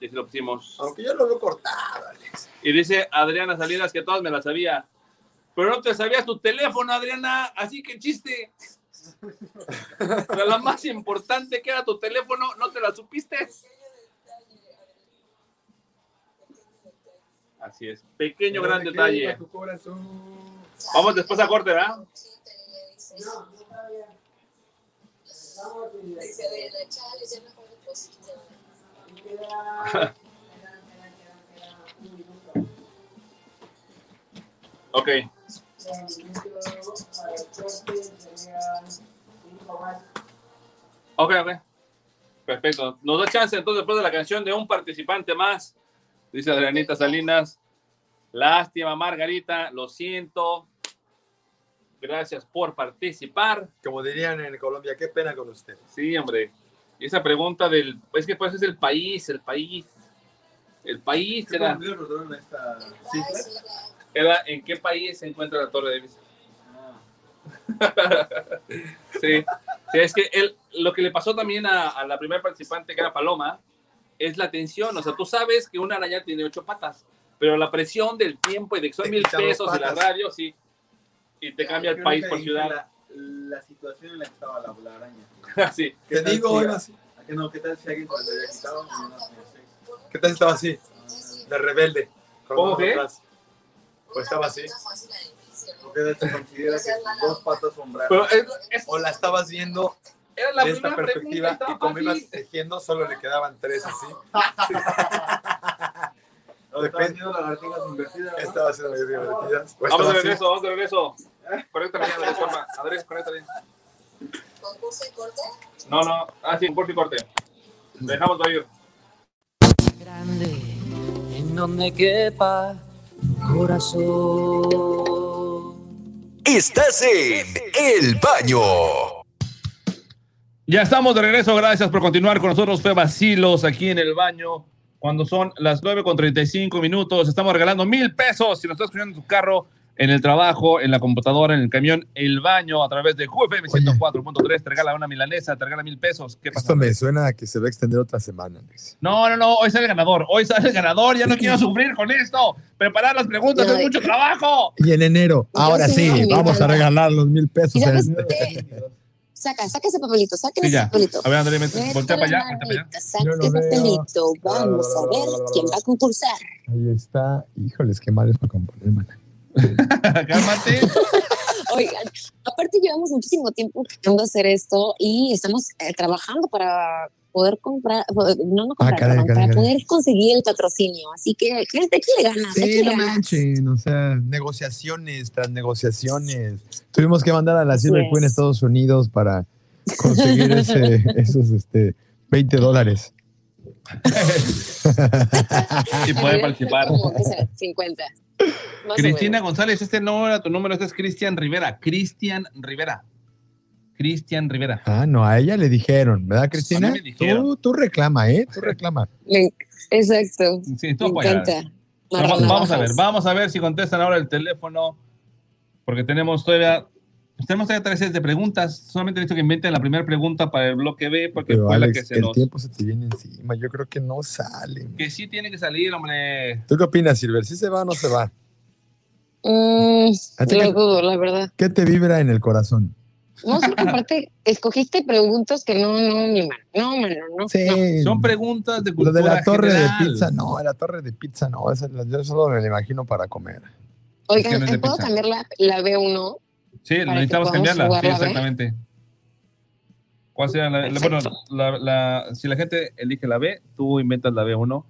Y lo pusimos. Aunque yo lo veo cortado, Alex. Y dice Adriana Salinas que todas me las sabía. Pero no te sabías tu teléfono, Adriana. Así que chiste. Pero la más importante que era tu teléfono, ¿no te la supiste? Así es. Pequeño, gran ¿De qué detalle. Vamos después a corte, ¿verdad? Ok. Ok, ok. Perfecto. Nos da chance entonces después de la canción de un participante más. Dice Adrianita Salinas. Lástima, Margarita. Lo siento. Gracias por participar. Como dirían en Colombia, qué pena con usted. Sí, hombre. Y esa pregunta del. Es que pues es el país, el país. El país era. Era en qué país se encuentra la Torre de Pisa. sí. Sí, es que él, lo que le pasó también a, a la primera participante, que era Paloma, es la tensión. O sea, tú sabes que una araña tiene ocho patas, pero la presión del tiempo y de que son Te mil pesos de la radio, sí. Y te cambia el país que por ciudad. La, la situación en la que estaba la, la araña. sí. Te digo, si- oiga, sí. ¿a qué no? ¿Qué tal si alguien lo había quitado? ¿Qué tal estaba así? De rebelde. ¿Cómo la atrás. Pues estaba así. ¿O qué tal se considera que dos patas son bravas? Pero es, es- O la estabas viendo era la de esta primera perspectiva y como fácil. tejiendo solo le quedaban tres así. ¿O estaba haciendo lagartijas invertidas? ¿no? Estaba haciendo las divertidas. O Vamos de regreso, vamos de regreso. Conéctale ya, Andrés, porfa. Andrés, conéctale. ¿Concurso y corte? No, no. Ah, sí, corte y corte. Dejamos de ir. Grande, en donde quepa tu corazón. Estás en El Baño. Ya estamos de regreso, gracias por continuar con nosotros. Fue Vacilos aquí en el baño. Cuando son las 9 con 35 minutos, estamos regalando mil pesos. Si nos estás escuchando en tu carro, en el trabajo, en la computadora, en el camión, el baño, a través de QFM 104.3, te regala una milanesa, te regala mil pesos. ¿Qué pasa? Esto me suena a que se va a extender otra semana. No, no, no, hoy sale el ganador, hoy sale el ganador, ya no quiero sufrir con esto. Preparar las preguntas es mucho trabajo. Y en enero, ahora sí, vamos a regalar los mil pesos. Saca, saca ese papelito, saca Sí, ese papelito. A ver, André, voltea para allá, voltea para allá. manita, Saca ese papelito. Vamos a ver quién va a concursar. Ahí está. Híjoles, qué mal es para componer, man. Cálmate. Oigan, aparte llevamos muchísimo tiempo de hacer esto y estamos eh, trabajando para poder comprar, no, no comprar, Ah, perdón, para poder conseguir el patrocinio. Así que, gente, échale ganas, Sí, échale no ganas. manchen, o sea, negociaciones tras negociaciones. Tuvimos que mandar a la Silver. Queen a Estados Unidos para conseguir ese, esos este, 20 dólares. y poder participar. Como que sea, 50. Más o Cristina. González, este no era tu número, este es Cristian Rivera. Cristian Rivera. Cristian Rivera. Ah, no, a ella le dijeron, ¿verdad, Cristina? Me dijeron. Tú, tú reclama, ¿eh? Tú reclama. Exacto. Sí, tú Me encanta. Vamos, a ver, vamos a ver si contestan ahora el teléfono, porque tenemos todavía, tenemos todavía tres series de preguntas. Solamente necesito que inventen la primera pregunta para el bloque B, porque Pero fue la que se el nos... tiempo se te viene encima. Yo creo que no sale. Que sí tiene que salir, hombre. ¿Tú qué opinas, Silver? ¿Sí se va o no se va? Mm, ¿A ti lo dudo, la verdad. ¿Qué te vibra en el corazón? No, sí, aparte, escogiste preguntas que no, no, mi mano. No, mano, no. Sí. Son preguntas de Lo cultura de la torre general. de pizza, no, la torre de pizza no, esa- yo solo me la imagino para comer. Oigan, Es que no es de ¿puedo pizza. cambiar la, la B1? Sí, necesitamos cambiarla. Sí, exactamente. ¿Cuál sería la, la- bueno, la- la- si la gente elige la B, tú inventas la B1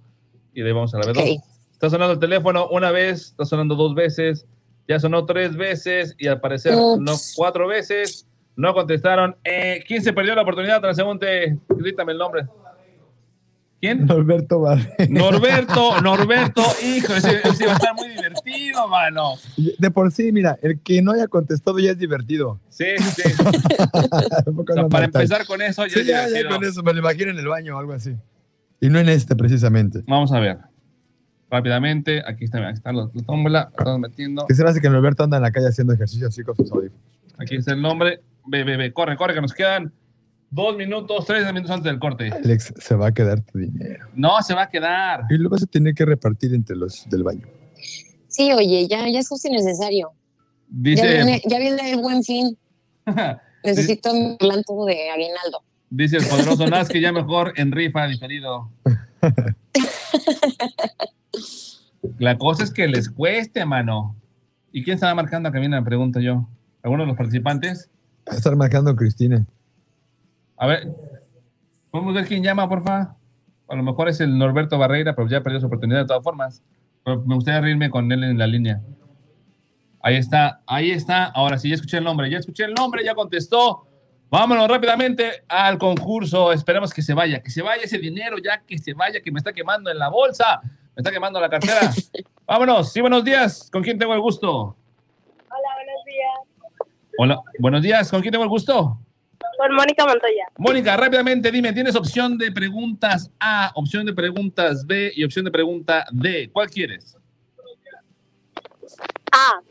y de ahí vamos a la B2. Ok. Está sonando el teléfono una vez, está sonando dos veces, ya sonó tres veces y al parecer Ups. no cuatro veces. No contestaron. Eh, ¿Quién se perdió la oportunidad? Transeúnte, grítame el nombre. ¿Quién? Norberto Barre. Norberto, Norberto, hijo, ese, ese va a estar muy divertido, mano. De por sí, mira, el que no haya contestado ya es divertido. Sí, sí, sí. Tampoco O sea, no para empezar con eso, ya Sí, ya, ya con eso, me lo imagino en el baño o algo así. Y no en este, precisamente. Vamos a ver. Rápidamente, aquí está, aquí está la, la tómbola, estamos metiendo. Que se hace que Norberto anda en la calle haciendo ejercicio así con sus audífonos. Aquí está el nombre. Ve, ve, ve, corre, corre, que nos quedan dos minutos, tres minutos antes del corte. Alex, se va a quedar tu dinero. No, se va a quedar. Y lo vas a tener que repartir entre los del baño. Sí, oye, ya, ya es justo y necesario. Ya viene, ya viene el buen fin. Necesito mi adelanto de aguinaldo. dice el poderoso Nas que ya mejor en rifa diferido. La cosa es que les cueste, mano. ¿Y quién estaba marcando que viene la pregunta yo? ¿Alguno de los participantes? Va a estar marcando Cristina. A ver, ¿podemos ver quién llama, porfa? A lo mejor es el Norberto Barreira, pero ya perdió su oportunidad de todas formas. Pero me gustaría reírme con él en la línea. Ahí está, ahí está. Ahora sí, ya escuché el nombre, ya escuché el nombre, ya contestó. Vámonos rápidamente al concurso. Esperemos que se vaya, que se vaya ese dinero, ya que se vaya, que me está quemando en la bolsa, me está quemando la cartera. Vámonos, sí, buenos días. ¿Con quién tengo el gusto? Hola, buenos días. ¿Con quién tengo el gusto? Con Mónica Montoya. Mónica, rápidamente dime, tienes opción de preguntas A, opción de preguntas B y opción de pregunta D. ¿Cuál quieres? A.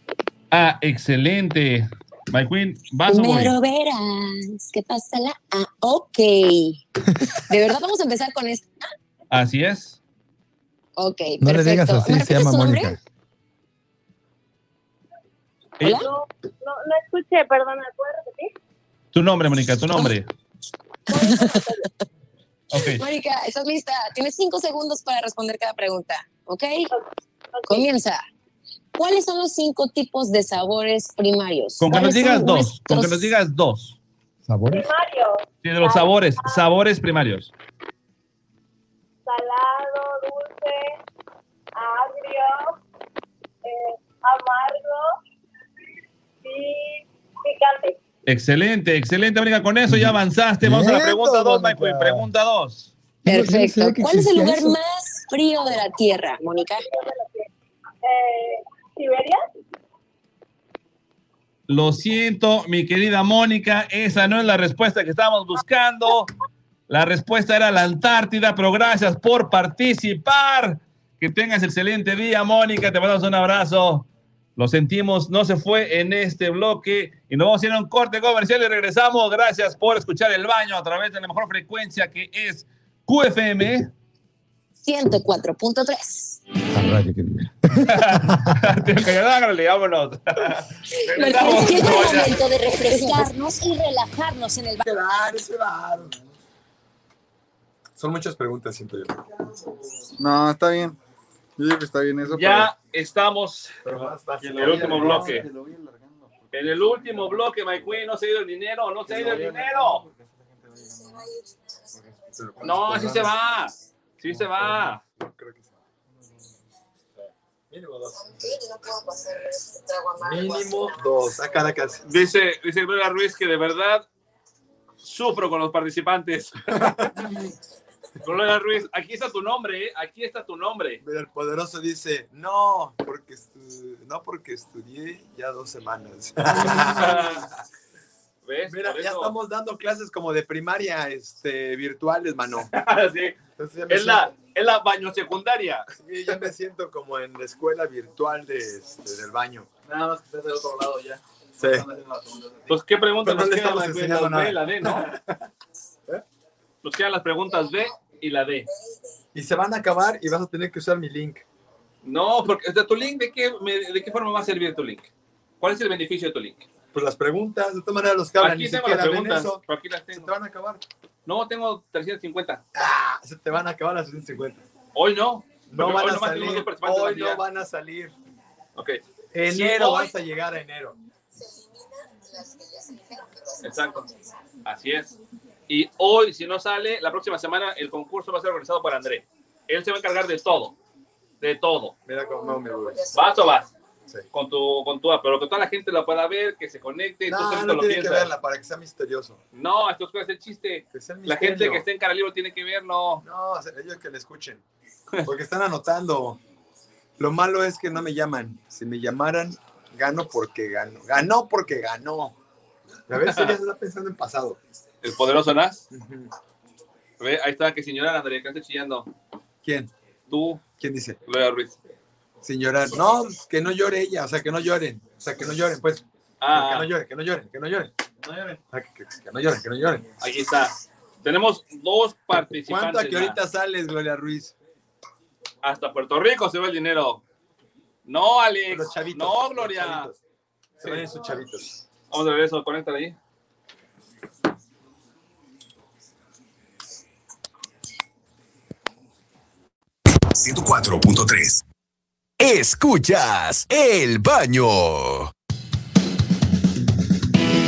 Ah, excelente. My Queen, ¿vas o voy? Primero verás qué pasa la A. Ok. ¿De verdad vamos a empezar con esta? Así es. Ok, No le digas así, ¿Me se llama? Mónica. ¿Hola? No, no, no escuché, perdona, ¿puedes repetir? Tu nombre, Mónica, tu nombre. Mónica, ¿estás lista? Tienes cinco segundos para responder cada pregunta, ¿ok? Comienza. ¿Cuáles son los cinco tipos de sabores primarios? Con que nos ¿Cuáles digas dos, con que nos digas dos. ¿Sabores? Mario, Sí, de los sabores, sabores primarios. salado, dulce, agrio, eh, amargo y picante. Excelente, excelente, Mónica. Con eso ya avanzaste. Vamos a la pregunta dos, My Mónica. Queen. Pregunta dos. Perfecto. sabía que ¿Cuál es el lugar eso. más frío de la Tierra, Mónica? Eh, ¿Siberia? Lo siento, mi querida Mónica, esa no es la respuesta que estábamos buscando. La respuesta era la Antártida, pero gracias por participar. Que tengas excelente día, Mónica. Te mandamos un abrazo. Lo sentimos, no se fue en este bloque y nos vamos a ir a un corte comercial y regresamos. Gracias por escuchar el baño a través de la mejor frecuencia que es QFM. 104.3. La radio que vámonos. Porque llega el momento de refrescarnos y relajarnos en el baño. ese bar. Son muchas preguntas, siento yo. No, está bien. Yo digo que está bien eso. Ya estamos en en el último bloque. En el último bloque, My Queen, no se ha ido el dinero, no se ha ido el dinero. No, así se va. Sí se va. Mínimo dos. Mínimo dos. A Caracas. Dice, dice Gloria Ruiz que de verdad sufro con los participantes. Gloria Ruiz, aquí está tu nombre, ¿eh? aquí está tu nombre. Mira, el poderoso dice, no, porque estu- no porque estudié ya dos semanas. ¿Ves? Mira, ya eso. estamos dando clases como de primaria, este, virtuales, mano. Sí. Entonces ya me Es la, es la baño secundaria. sí, ya me siento como en la escuela virtual de, este, del baño. Nada más que estés del otro lado ya. Sí. Pues, ¿qué preguntas nos quedan? estamos My Queen? enseñando La B la D, ¿no? ¿Eh? Nos quedan las preguntas B y la D. Y se van a acabar y vas a tener que usar mi link. No, porque de tu link, ¿de qué, me- ¿de qué forma va a servir tu link? ¿Cuál es el beneficio de tu link? Pues las preguntas, de todas maneras los que hablan Aquí ni tengo las preguntas. eso. Aquí las Se te tengo. van a acabar. No, tengo 350. Ah, se te van a acabar las 150. Hoy no. No van hoy a salir. Hoy ya. no van a salir. Ok. Enero Sí, hoy- vas a llegar a enero. Exacto. Así es. Y hoy, si no sale, la próxima semana el concurso va a ser organizado por André. Él se va a encargar de todo. De todo. Mira cómo me voy. ¿Vas o vas? Sí. Con tu, con tu, pero que toda la gente la pueda ver, que se conecte. No, no lo tiene que verla para que sea misterioso. No, esto es el chiste. Que sea La gente que esté en Caralibro tiene que verlo. No, ellos que le escuchen. Porque están anotando. Lo malo es que no me llaman. Si me llamaran, gano porque gano. Ganó porque ganó. A veces ya se está pensando en pasado. El poderoso Nas. Ve, ahí está, que señora André, que está chillando. ¿Quién? Tú, ¿Quién dice? Gloria Ruiz. Sin llorar. No, que no llore ella. O sea, que no lloren. O sea, que no lloren, pues. Ah, Que no lloren, que no lloren, que no lloren. No lloren. Ah, que, que- que no lloren, que no lloren. Aquí está. Tenemos dos participantes. ¿Cuánto a que ahorita sales, Gloria Ruiz? Hasta Puerto Rico se va el dinero. No, Alex. Los chavitos. no, los Gloria. chavitos. Se van sus chavitos. Vamos de regreso, conéctale ahí. .3 Escuchas el baño.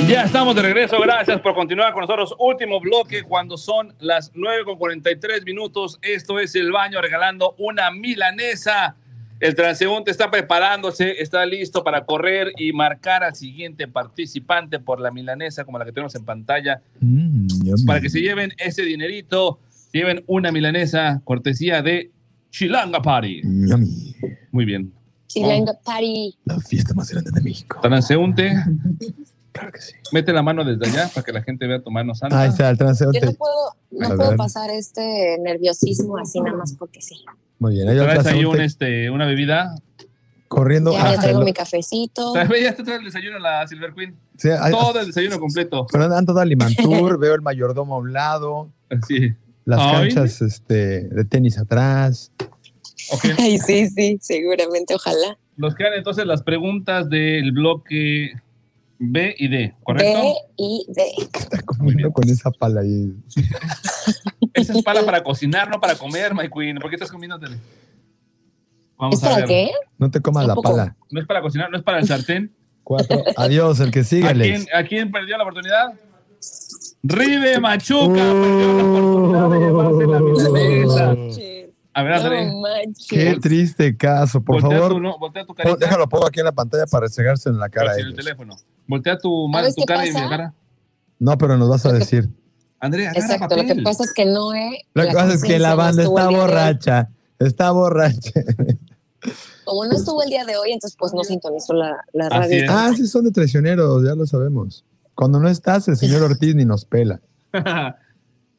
Ya estamos de regreso, gracias por continuar con nosotros. Último bloque cuando son las 9 con 43 minutos. Esto es el baño regalando una milanesa. El transeúnte está preparándose, está listo para correr y marcar al siguiente participante por la milanesa, como la que tenemos en pantalla, Mm, para que se lleven ese dinerito, se lleven una milanesa, cortesía de Chilanga Party. Yummy. Muy bien. Chilanga Party. La fiesta más grande de México. Transeúnte, Claro que sí. mete la mano desde allá para que la gente vea tu mano santa. Ahí está el Yo no transeúnte. puedo, no A puedo pasar este nerviosismo así nada más porque sí. Muy bien. ¿Traes ahí un, transeúnte este, una bebida? corriendo Ya, ya traigo el- mi cafecito. Ya te trae el desayuno la Silver Queen. Sí, Todo el desayuno completo. Pero andan todo Alimantur, veo el mayordomo a un lado, Sí. Las Ay. canchas este, de tenis atrás. Ay, sí, sí, seguramente, ojalá. Nos quedan entonces las preguntas del bloque B y D, ¿correcto? B y D. Está comiendo con esa pala ahí. Esa es pala para cocinar, no para comer, my queen. ¿Por qué estás comiendo tele? Vamos ¿Es a para ver. qué? No te comas la pala. No es para cocinar, no es para el sartén. Cuatro. Adiós, el que sigue, ¿A quién, ¿A quién perdió la oportunidad? Ribe Machuca perdió la oportunidad de llevarse la milanesa. A ver, André. No manches. Qué triste caso. Por voltea favor, Tu, no, voltea tu carita. déjalo, pongo aquí en la pantalla para resegarse en la cara. El teléfono. Voltea tu, mano, ¿Sabes tu cara y mi cara. No, pero nos vas a decir. Andrea, Exacto, lo que pasa es que no he. Lo que pasa es que la banda está borracha. Está borracha. Como no estuvo el día de hoy, entonces pues no sintonizó la, la Así radio. es. Ah, sí, son de traicioneros, ya lo sabemos. Cuando no estás, el señor Ortiz ni nos pela.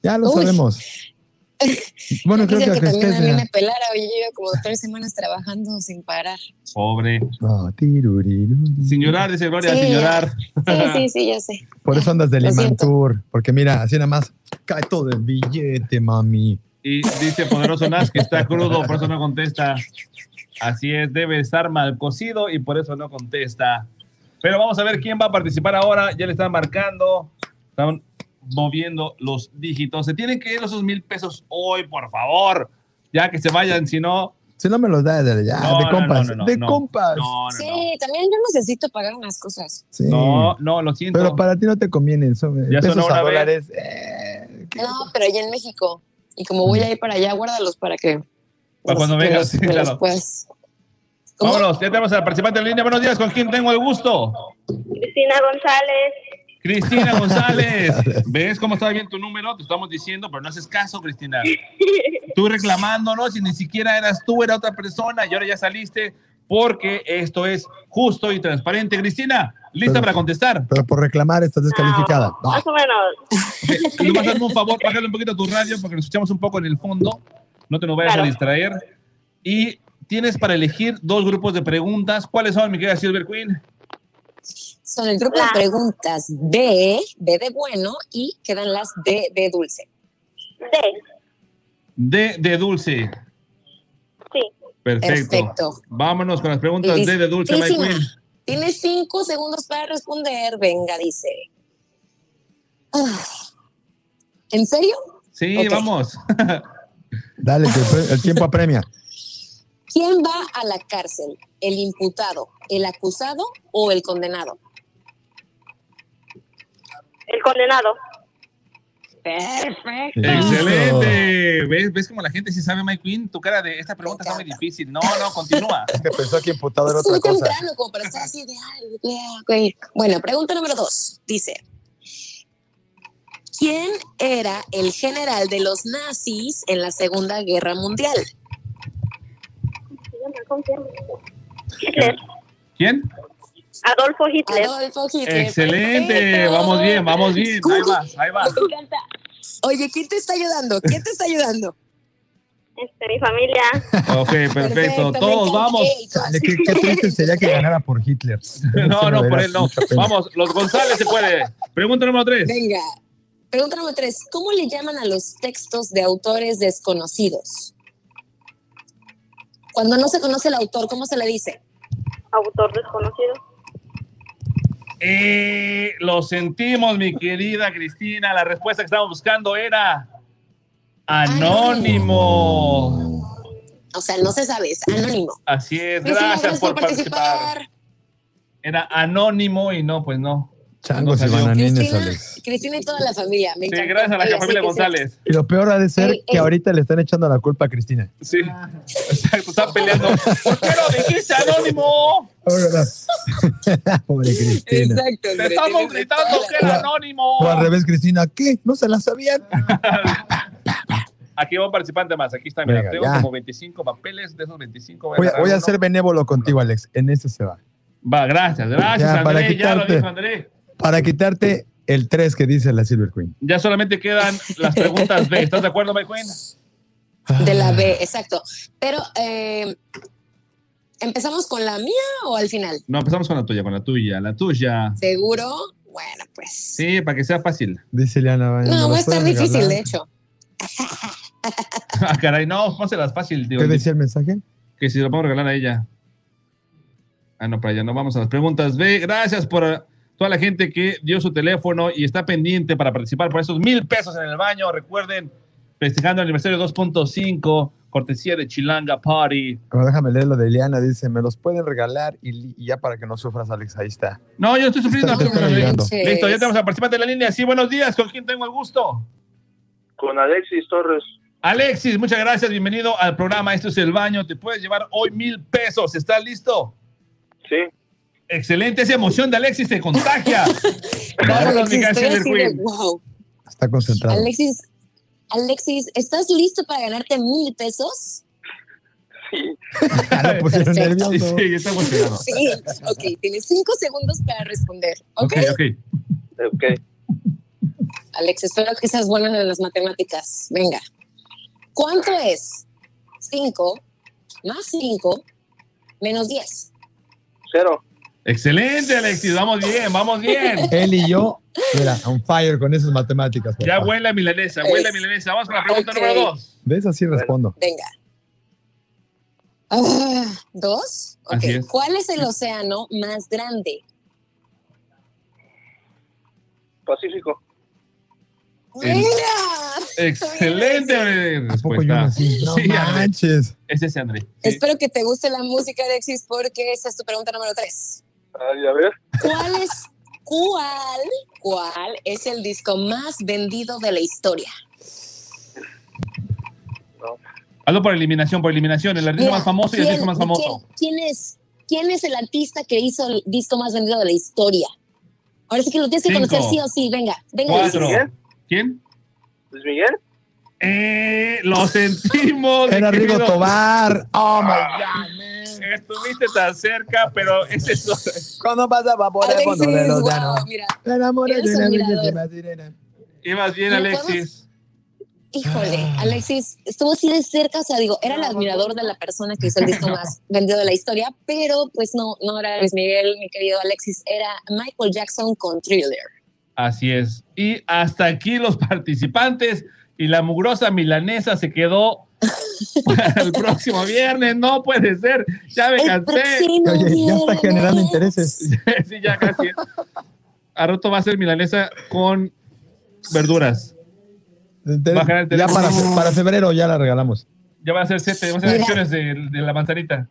Ya lo Uy. sabemos. Bueno, creo que, Quisiera que que también a mí me pelara. Oye, yo llevo como tres semanas trabajando sin parar. Pobre. Tiruriru. Sin llorar, dice Gloria, Sí, sin ya. llorar. Sí, sí, sí, ya sé. Por eso andas de Lo siento. Limantur. Porque mira, así nada más cae todo el billete, mami. Y dice Poderoso Nas que está crudo, por eso no contesta. Así es, debe estar mal cocido y por eso no contesta. Pero vamos a ver quién va a participar ahora. Ya le están marcando, están moviendo los dígitos. Se tienen que ir esos mil pesos hoy, por favor. Ya que se vayan, si no. Si no me los das, de, ya, No, de compas. no, no, de no. compas. No, no, Sí, también yo necesito pagar unas cosas. Sí. no, no, lo siento. Pero para ti no te conviene. Son Ya pesos a dólares. eh. No, pero allá en México. Y como voy a ir para allá, guárdalos para que. Para cuando que vengas, los- sí, que los claro. ¿Cómo? Vámonos, ya tenemos al participante en línea. Buenos días, ¿con quién tengo el gusto? Cristina González. Cristina González. ¿Ves cómo está bien tu número? Te estamos diciendo, pero no haces caso, Cristina. Tú reclamándonos y ni siquiera eras tú, era otra persona y ahora ya saliste porque esto es justo y transparente. Cristina, ¿lista Pero- para contestar? Pero por reclamar estás descalificada. No. Más o menos. Ok, Nomás hazme un favor, bájale un poquito tu radio porque nos escuchamos un poco en el fondo. No te nos vayas Claro. a distraer. Y tienes para elegir dos grupos de preguntas. ¿Cuáles son, mi querida Silver Queen? Son el grupo de preguntas B, B de bueno, y quedan las D de dulce. D. D de dulce. Sí. Perfecto. Perfecto. Vámonos con las preguntas D de dulce, Mike. Queen. Tienes cinco segundos para responder. Venga, dice. Ah, ¿En serio? Sí, vamos. Dale, el tiempo apremia. ¿Quién va a la cárcel? ¿El imputado, el acusado o el condenado? El condenado. Perfecto. Excelente. ¿Ves, ¿Ves como la gente sí sabe, Mike Queen? Tu cara de esta pregunta está muy difícil. No, no, continúa. Es que pensó que imputado era otra muy cosa. temprano como para estar así de. Bueno, pregunta número dos. Dice, ¿quién era el general de los nazis en la Segunda Guerra Mundial? ¿Cómo se llama? Hitler. ¿Quién? Adolfo Hitler. Adolfo Hitler. Excelente. Perfecto. Vamos bien, vamos bien. Ahí vas, ahí vas. Me encanta. Oye, ¿quién te está ayudando? ¿Quién te está ayudando? Este, mi familia. Ok, perfecto. Todos vamos. Qué, qué triste sería que ganara por Hitler. No, no, por él no. Vamos, los González se puede. Pregunta número tres. Venga. Pregunta número tres. ¿Cómo le llaman a los textos de autores desconocidos? Cuando no se conoce el autor, ¿cómo se le dice? Autor desconocido. Eh, lo sentimos, mi querida Cristina. La respuesta que estábamos buscando era anónimo. O sea, no se sabe, es anónimo. Así es. Gracias por participar. Era anónimo y no, pues no. Changos No y salió. bananines, Cristina, Alex. Cristina y toda la familia. Me Sí, gracias a la Oye, familia sí que sí. González. Y lo peor ha de ser Ey, que ey. ahorita le están echando la culpa a Cristina. Sí. Exacto, están peleando. ¿Por qué lo dijiste anónimo? Pobre Cristina. Exacto. Te estamos gritando que era O anónimo. al revés, Cristina, ¿qué? ¿No se la sabían? Aquí va un participante más. Aquí está, mira. Venga, tengo ya. como 25 papeles. De esos 25 Voy a, voy a ser benévolo contigo, Alex. En este se va. Va, gracias, gracias, Ya, para André. Ya lo quitarte. dijo André. Para quitarte el 3 que dice la Silver Queen. Ya solamente quedan las preguntas B. ¿Estás de acuerdo, Mike Queen? De la B, exacto. Pero, eh, ¿empezamos con la mía o al final? No, empezamos con la tuya, con la tuya. La tuya. ¿Seguro? Bueno, pues. Sí, para que sea fácil. Dice Liana. ¿me No, va a estar difícil, de hecho. Ah, caray, no, pónselas fácil. Digo, ¿Qué decía el mensaje? que si lo podemos regalar a ella. Ah, no, para allá no vamos a las preguntas B. Gracias por toda la gente que dio su teléfono y está pendiente para participar por esos mil pesos en el baño. Recuerden, festejando el aniversario 2.5, cortesía de Chilanga Party. Pero déjame leer lo de Liana. Dice, me los pueden regalar y, ya para que no sufras, Alex. Ahí está. No, yo no estoy sufriendo. Están ayudando. Listo, ya tenemos al participante de la línea. Sí, buenos días. ¿Con quién tengo el gusto? Con Alexis Torres. Alexis, muchas gracias. Bienvenido al programa. Esto es El Baño. Te puedes llevar hoy mil pesos. ¿Estás listo? Sí. Excelente. Esa emoción de Alexis se contagia. Mi Alexis, cara, estoy Silver así de Queen. wow. Está concentrado. Alexis, Alexis, ¿estás listo para ganarte mil pesos? Perfecto. nervioso. Sí, está emocionado. Sí. Ok, tienes cinco segundos para responder. Ok, Ok. ok. Ok. Alex, espero que seas bueno en las matemáticas. Venga. ¿Cuánto es 5 más 5 menos 10? Cero. Excelente, Alexis. Vamos bien, vamos bien. Él y yo, mira, on fire con esas matemáticas. Ya papá. huele a milanesa, huele a Es- milanesa. Vamos con la pregunta número dos. De esas sí respondo. Venga. Ah, ¿Dos? Ok. Así es. ¿Cuál es el océano más grande? Pacífico. El- Excelente ¿A poco yo respuesta. nací? No Sí, André. manches. Es ese, André. Sí. Espero que te guste la música, Alexis, porque esa es tu pregunta número 3. Ay, a ver. ¿Cuál es, cuál, cuál es el disco más vendido de la historia? Hazlo por eliminación, por eliminación. El artista Mira, más famoso y el ¿quién- disco más famoso. ¿quién, quién es, ¿Quién es el artista que hizo el disco más vendido de la historia? Ahora sí que lo tienes que Cinco. conocer sí o sí. Venga, venga. Cuatro. ¿Quién? Luis Miguel. Eh, lo sentimos. Era Rigo querido. Tobar. Oh my Ah, Estuviste tan cerca, pero ese es. ¿Cuándo pasaba por el fondo de los wow, llanos? Me enamoré de una bellísima sirena. Ibas bien, ¿Le Alexis. Híjole, Ah. Alexis, estuvo así de cerca, o sea, digo, era el admirador de la persona que hizo el disco más vendido de la historia, pero pues no, no era Luis Miguel, mi querido Alexis, era Michael Jackson con Thriller. Así es. Y hasta aquí los participantes y la mugrosa milanesa se quedó para el próximo viernes. No puede ser. Ya me cansé. Oye, ya está generando intereses. sí, ya casi. A rato va a ser milanesa con verduras. Bajar el ya para, febrero ya la regalamos. Ya va a ser siete, va a acciones de, de la manzanita.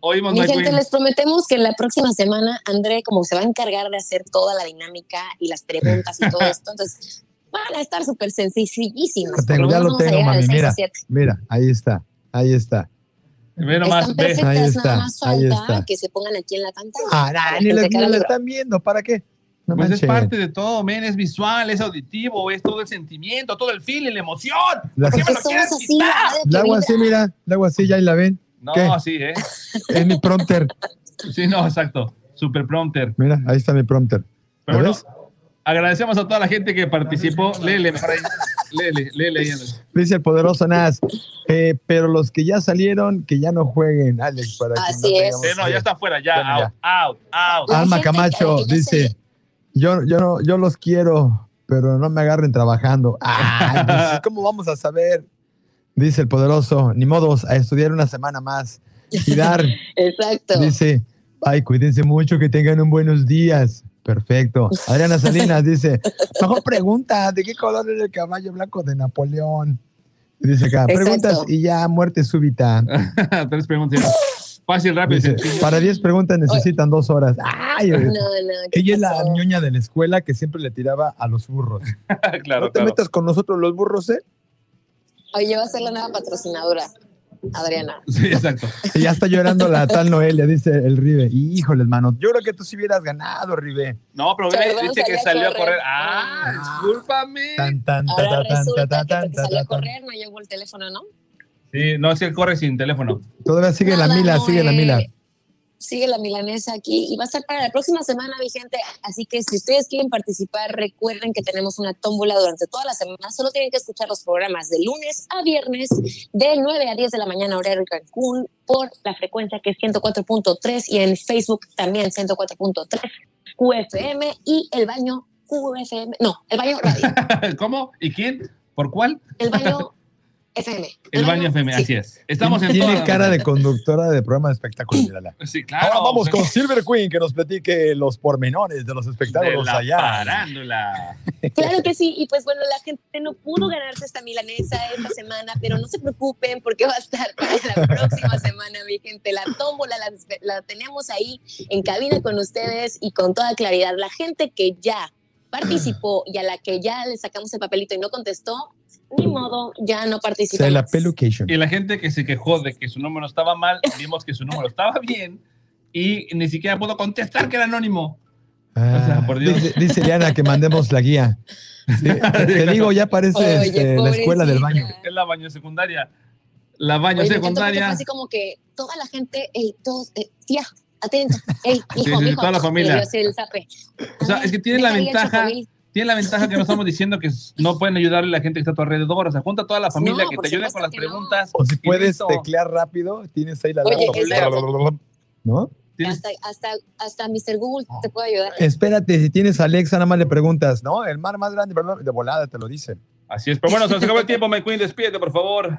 Oímos, Mi My gente, Queen. les prometemos que la próxima semana André, como se va a encargar de hacer toda la dinámica y las preguntas y todo esto, entonces van a estar súper sencillísimos. Lo tengo, ya lo tengo, mami. Mira, Mira, mira, ahí está, ahí está. Ve nomás, Están ve. perfectas, Ahí está, nada más ahí falta está. que se pongan aquí en la pantalla. Ah, nah, la ni la, ni la están viendo, ¿para qué? No Pues es parte de todo, men, es visual, es auditivo, es todo el sentimiento, todo el feeling, la emoción. La- ¿Por qué me lo quieres así, la hago así, mira, la hago así, ya ahí la ven. No, ¿Qué? sí, ¿eh? Es mi prompter. Sí, no, exacto. Super prompter. Mira, ahí está mi prompter. Pero ¿Lo bueno, ves? Agradecemos a toda la gente que participó. Léele, mejor ahí. Léele, léele ahí. Andrés. Dice el poderoso Nas. eh, pero los que ya salieron, que ya no jueguen, Alex, para que Así no es. no, que- ya está fuera, ya, Bueno, out, out, out. Alma que- Camacho que ya dice, se- yo, yo, no, yo los quiero, pero no me agarren trabajando. Ay, ¿Cómo vamos a saber? Dice el poderoso, ni modos, a estudiar una semana más. Gidar Exacto. dice, ay, cuídense mucho, que tengan un buenos días. Perfecto. Adriana Salinas dice, mejor pregunta, ¿de qué color era el caballo blanco de Napoleón? Dice acá, Exacto. preguntas y ya, muerte súbita. Tres preguntas. Fácil, rápido Dice, para 10 preguntas necesitan dos horas. Ay, No, oye. no, ¿qué ella es la ñoña de la escuela que siempre le tiraba a los burros. claro, no te claro. metas con nosotros los burros, ¿eh? Oye, va a ser la nueva patrocinadora, Adriana. Sí, exacto. Y ya está llorando la tal Noelia, dice el Ribe. Híjole, hermano, yo creo que tú sí hubieras ganado, Ribe. No, pero Perdón, dice que salió a correr. correr. Ah, discúlpame. Tan, tan, ta, Ahora ta, tan, resulta ta, que tan, salió a correr no llevó el teléfono, ¿no? Sí, no, si él corre sin teléfono. Todavía sigue la Nada, mila, no, sigue la eh, mila. Sigue la milanesa aquí y va a estar para la próxima semana, mi gente. Así que si ustedes quieren participar, recuerden que tenemos una tómbola durante toda la semana. Solo tienen que escuchar los programas de lunes a viernes, de 9 a 10 de la mañana, horario de Cancún, por la frecuencia que es 104.3 y en Facebook también 104.3 QFM y el baño QFM. No, el baño radio. ¿Cómo? ¿Y quién? ¿Por cuál? El baño FM. El baño FM, sí. así es. Estamos en Tiene todas las- cara de conductora de programa de espectáculos, mírala. Sí, claro. Ahora vamos con Silver Queen, que nos platique los pormenores de los de espectáculos la allá. parándula. Claro que sí, y pues bueno, la gente no pudo ganarse esta milanesa esta semana, pero no se preocupen porque va a estar para la próxima semana, mi gente. La tómbola la, la tenemos ahí en cabina con ustedes y con toda claridad. La gente que ya participó y a la que ya le sacamos el papelito y no contestó, ni modo, ya no participa. La pelucation. Y la gente que se quejó de que su número estaba mal, vimos que su número estaba bien y ni siquiera pudo contestar que era anónimo. Ah, O sea, por Dios. Dice, dice Diana que mandemos la guía. Sí, te, te digo, ya parece Oye, este, la escuela del baño. Es la baño secundaria. La baño Oye, secundaria. así como que toda la gente, ey, todos, eh, tía, atento, ey, hijo, Sí, sí, mijo, toda la familia. el. O sea, es que tiene la ventaja chocomil. Tiene la ventaja que no estamos diciendo que no pueden ayudarle a la gente que está a tu alrededor. O sea, junta a toda la familia No, que te ayude con las no. preguntas. O si puedes listo. teclear rápido, tienes ahí la Oye, lámpara. ¿No? Hasta, hasta, hasta Mr. Google te puede ayudar. Espérate, si tienes a Alexa, nada más le preguntas, ¿no? El mar más grande, perdón, de volada te lo dice. Así es, pero bueno, se nos acabó el tiempo, My Queen, despídete, por favor.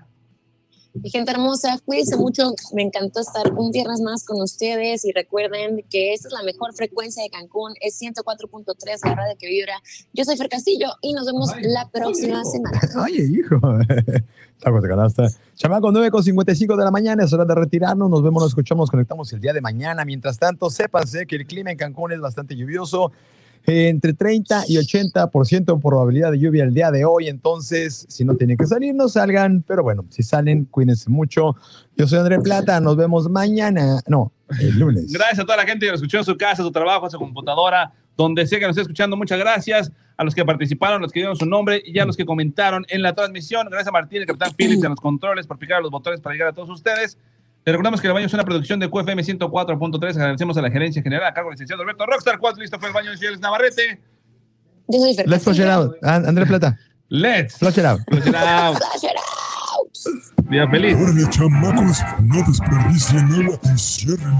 Y gente hermosa, cuídense mucho. Me encantó estar un viernes más con ustedes y recuerden que esta es la mejor frecuencia de Cancún, es 104.3, la radio que vibra. Yo soy Fer Castillo y nos vemos la próxima semana. Oye, hijo. Tacos de canasta. Chamaco, 9 con 55 de la mañana, es hora de retirarnos. Nos vemos, nos escuchamos, nos conectamos el día de mañana. Mientras tanto, sépanse que el clima en Cancún es bastante lluvioso. Eh, entre 30 y 80% de probabilidad de lluvia el día de hoy. Entonces, si no tienen que salir, no salgan. Pero bueno, si salen, cuídense mucho. Yo soy André Plata. Nos vemos mañana. No, el lunes. Gracias a toda la gente que nos escuchó en su casa, su trabajo, su computadora, donde sea que nos esté escuchando. Muchas gracias a los que participaron, los que dieron su nombre y a los que comentaron en la transmisión. Gracias a Martín, el Capitán Phillips, en los controles, por picar los botones para llegar a todos ustedes. Les recordamos que el baño es una producción de QFM 104.3. Agradecemos a la gerencia general, a cargo del licenciado Alberto Rockstar. ¿Cuánto listo fue el baño de Navarrete? Yo soy Let's flush it out. An- André Plata. Let's flush it out. Flush it out. Día feliz. Órale, chamacos, no desperdicien agua y cierren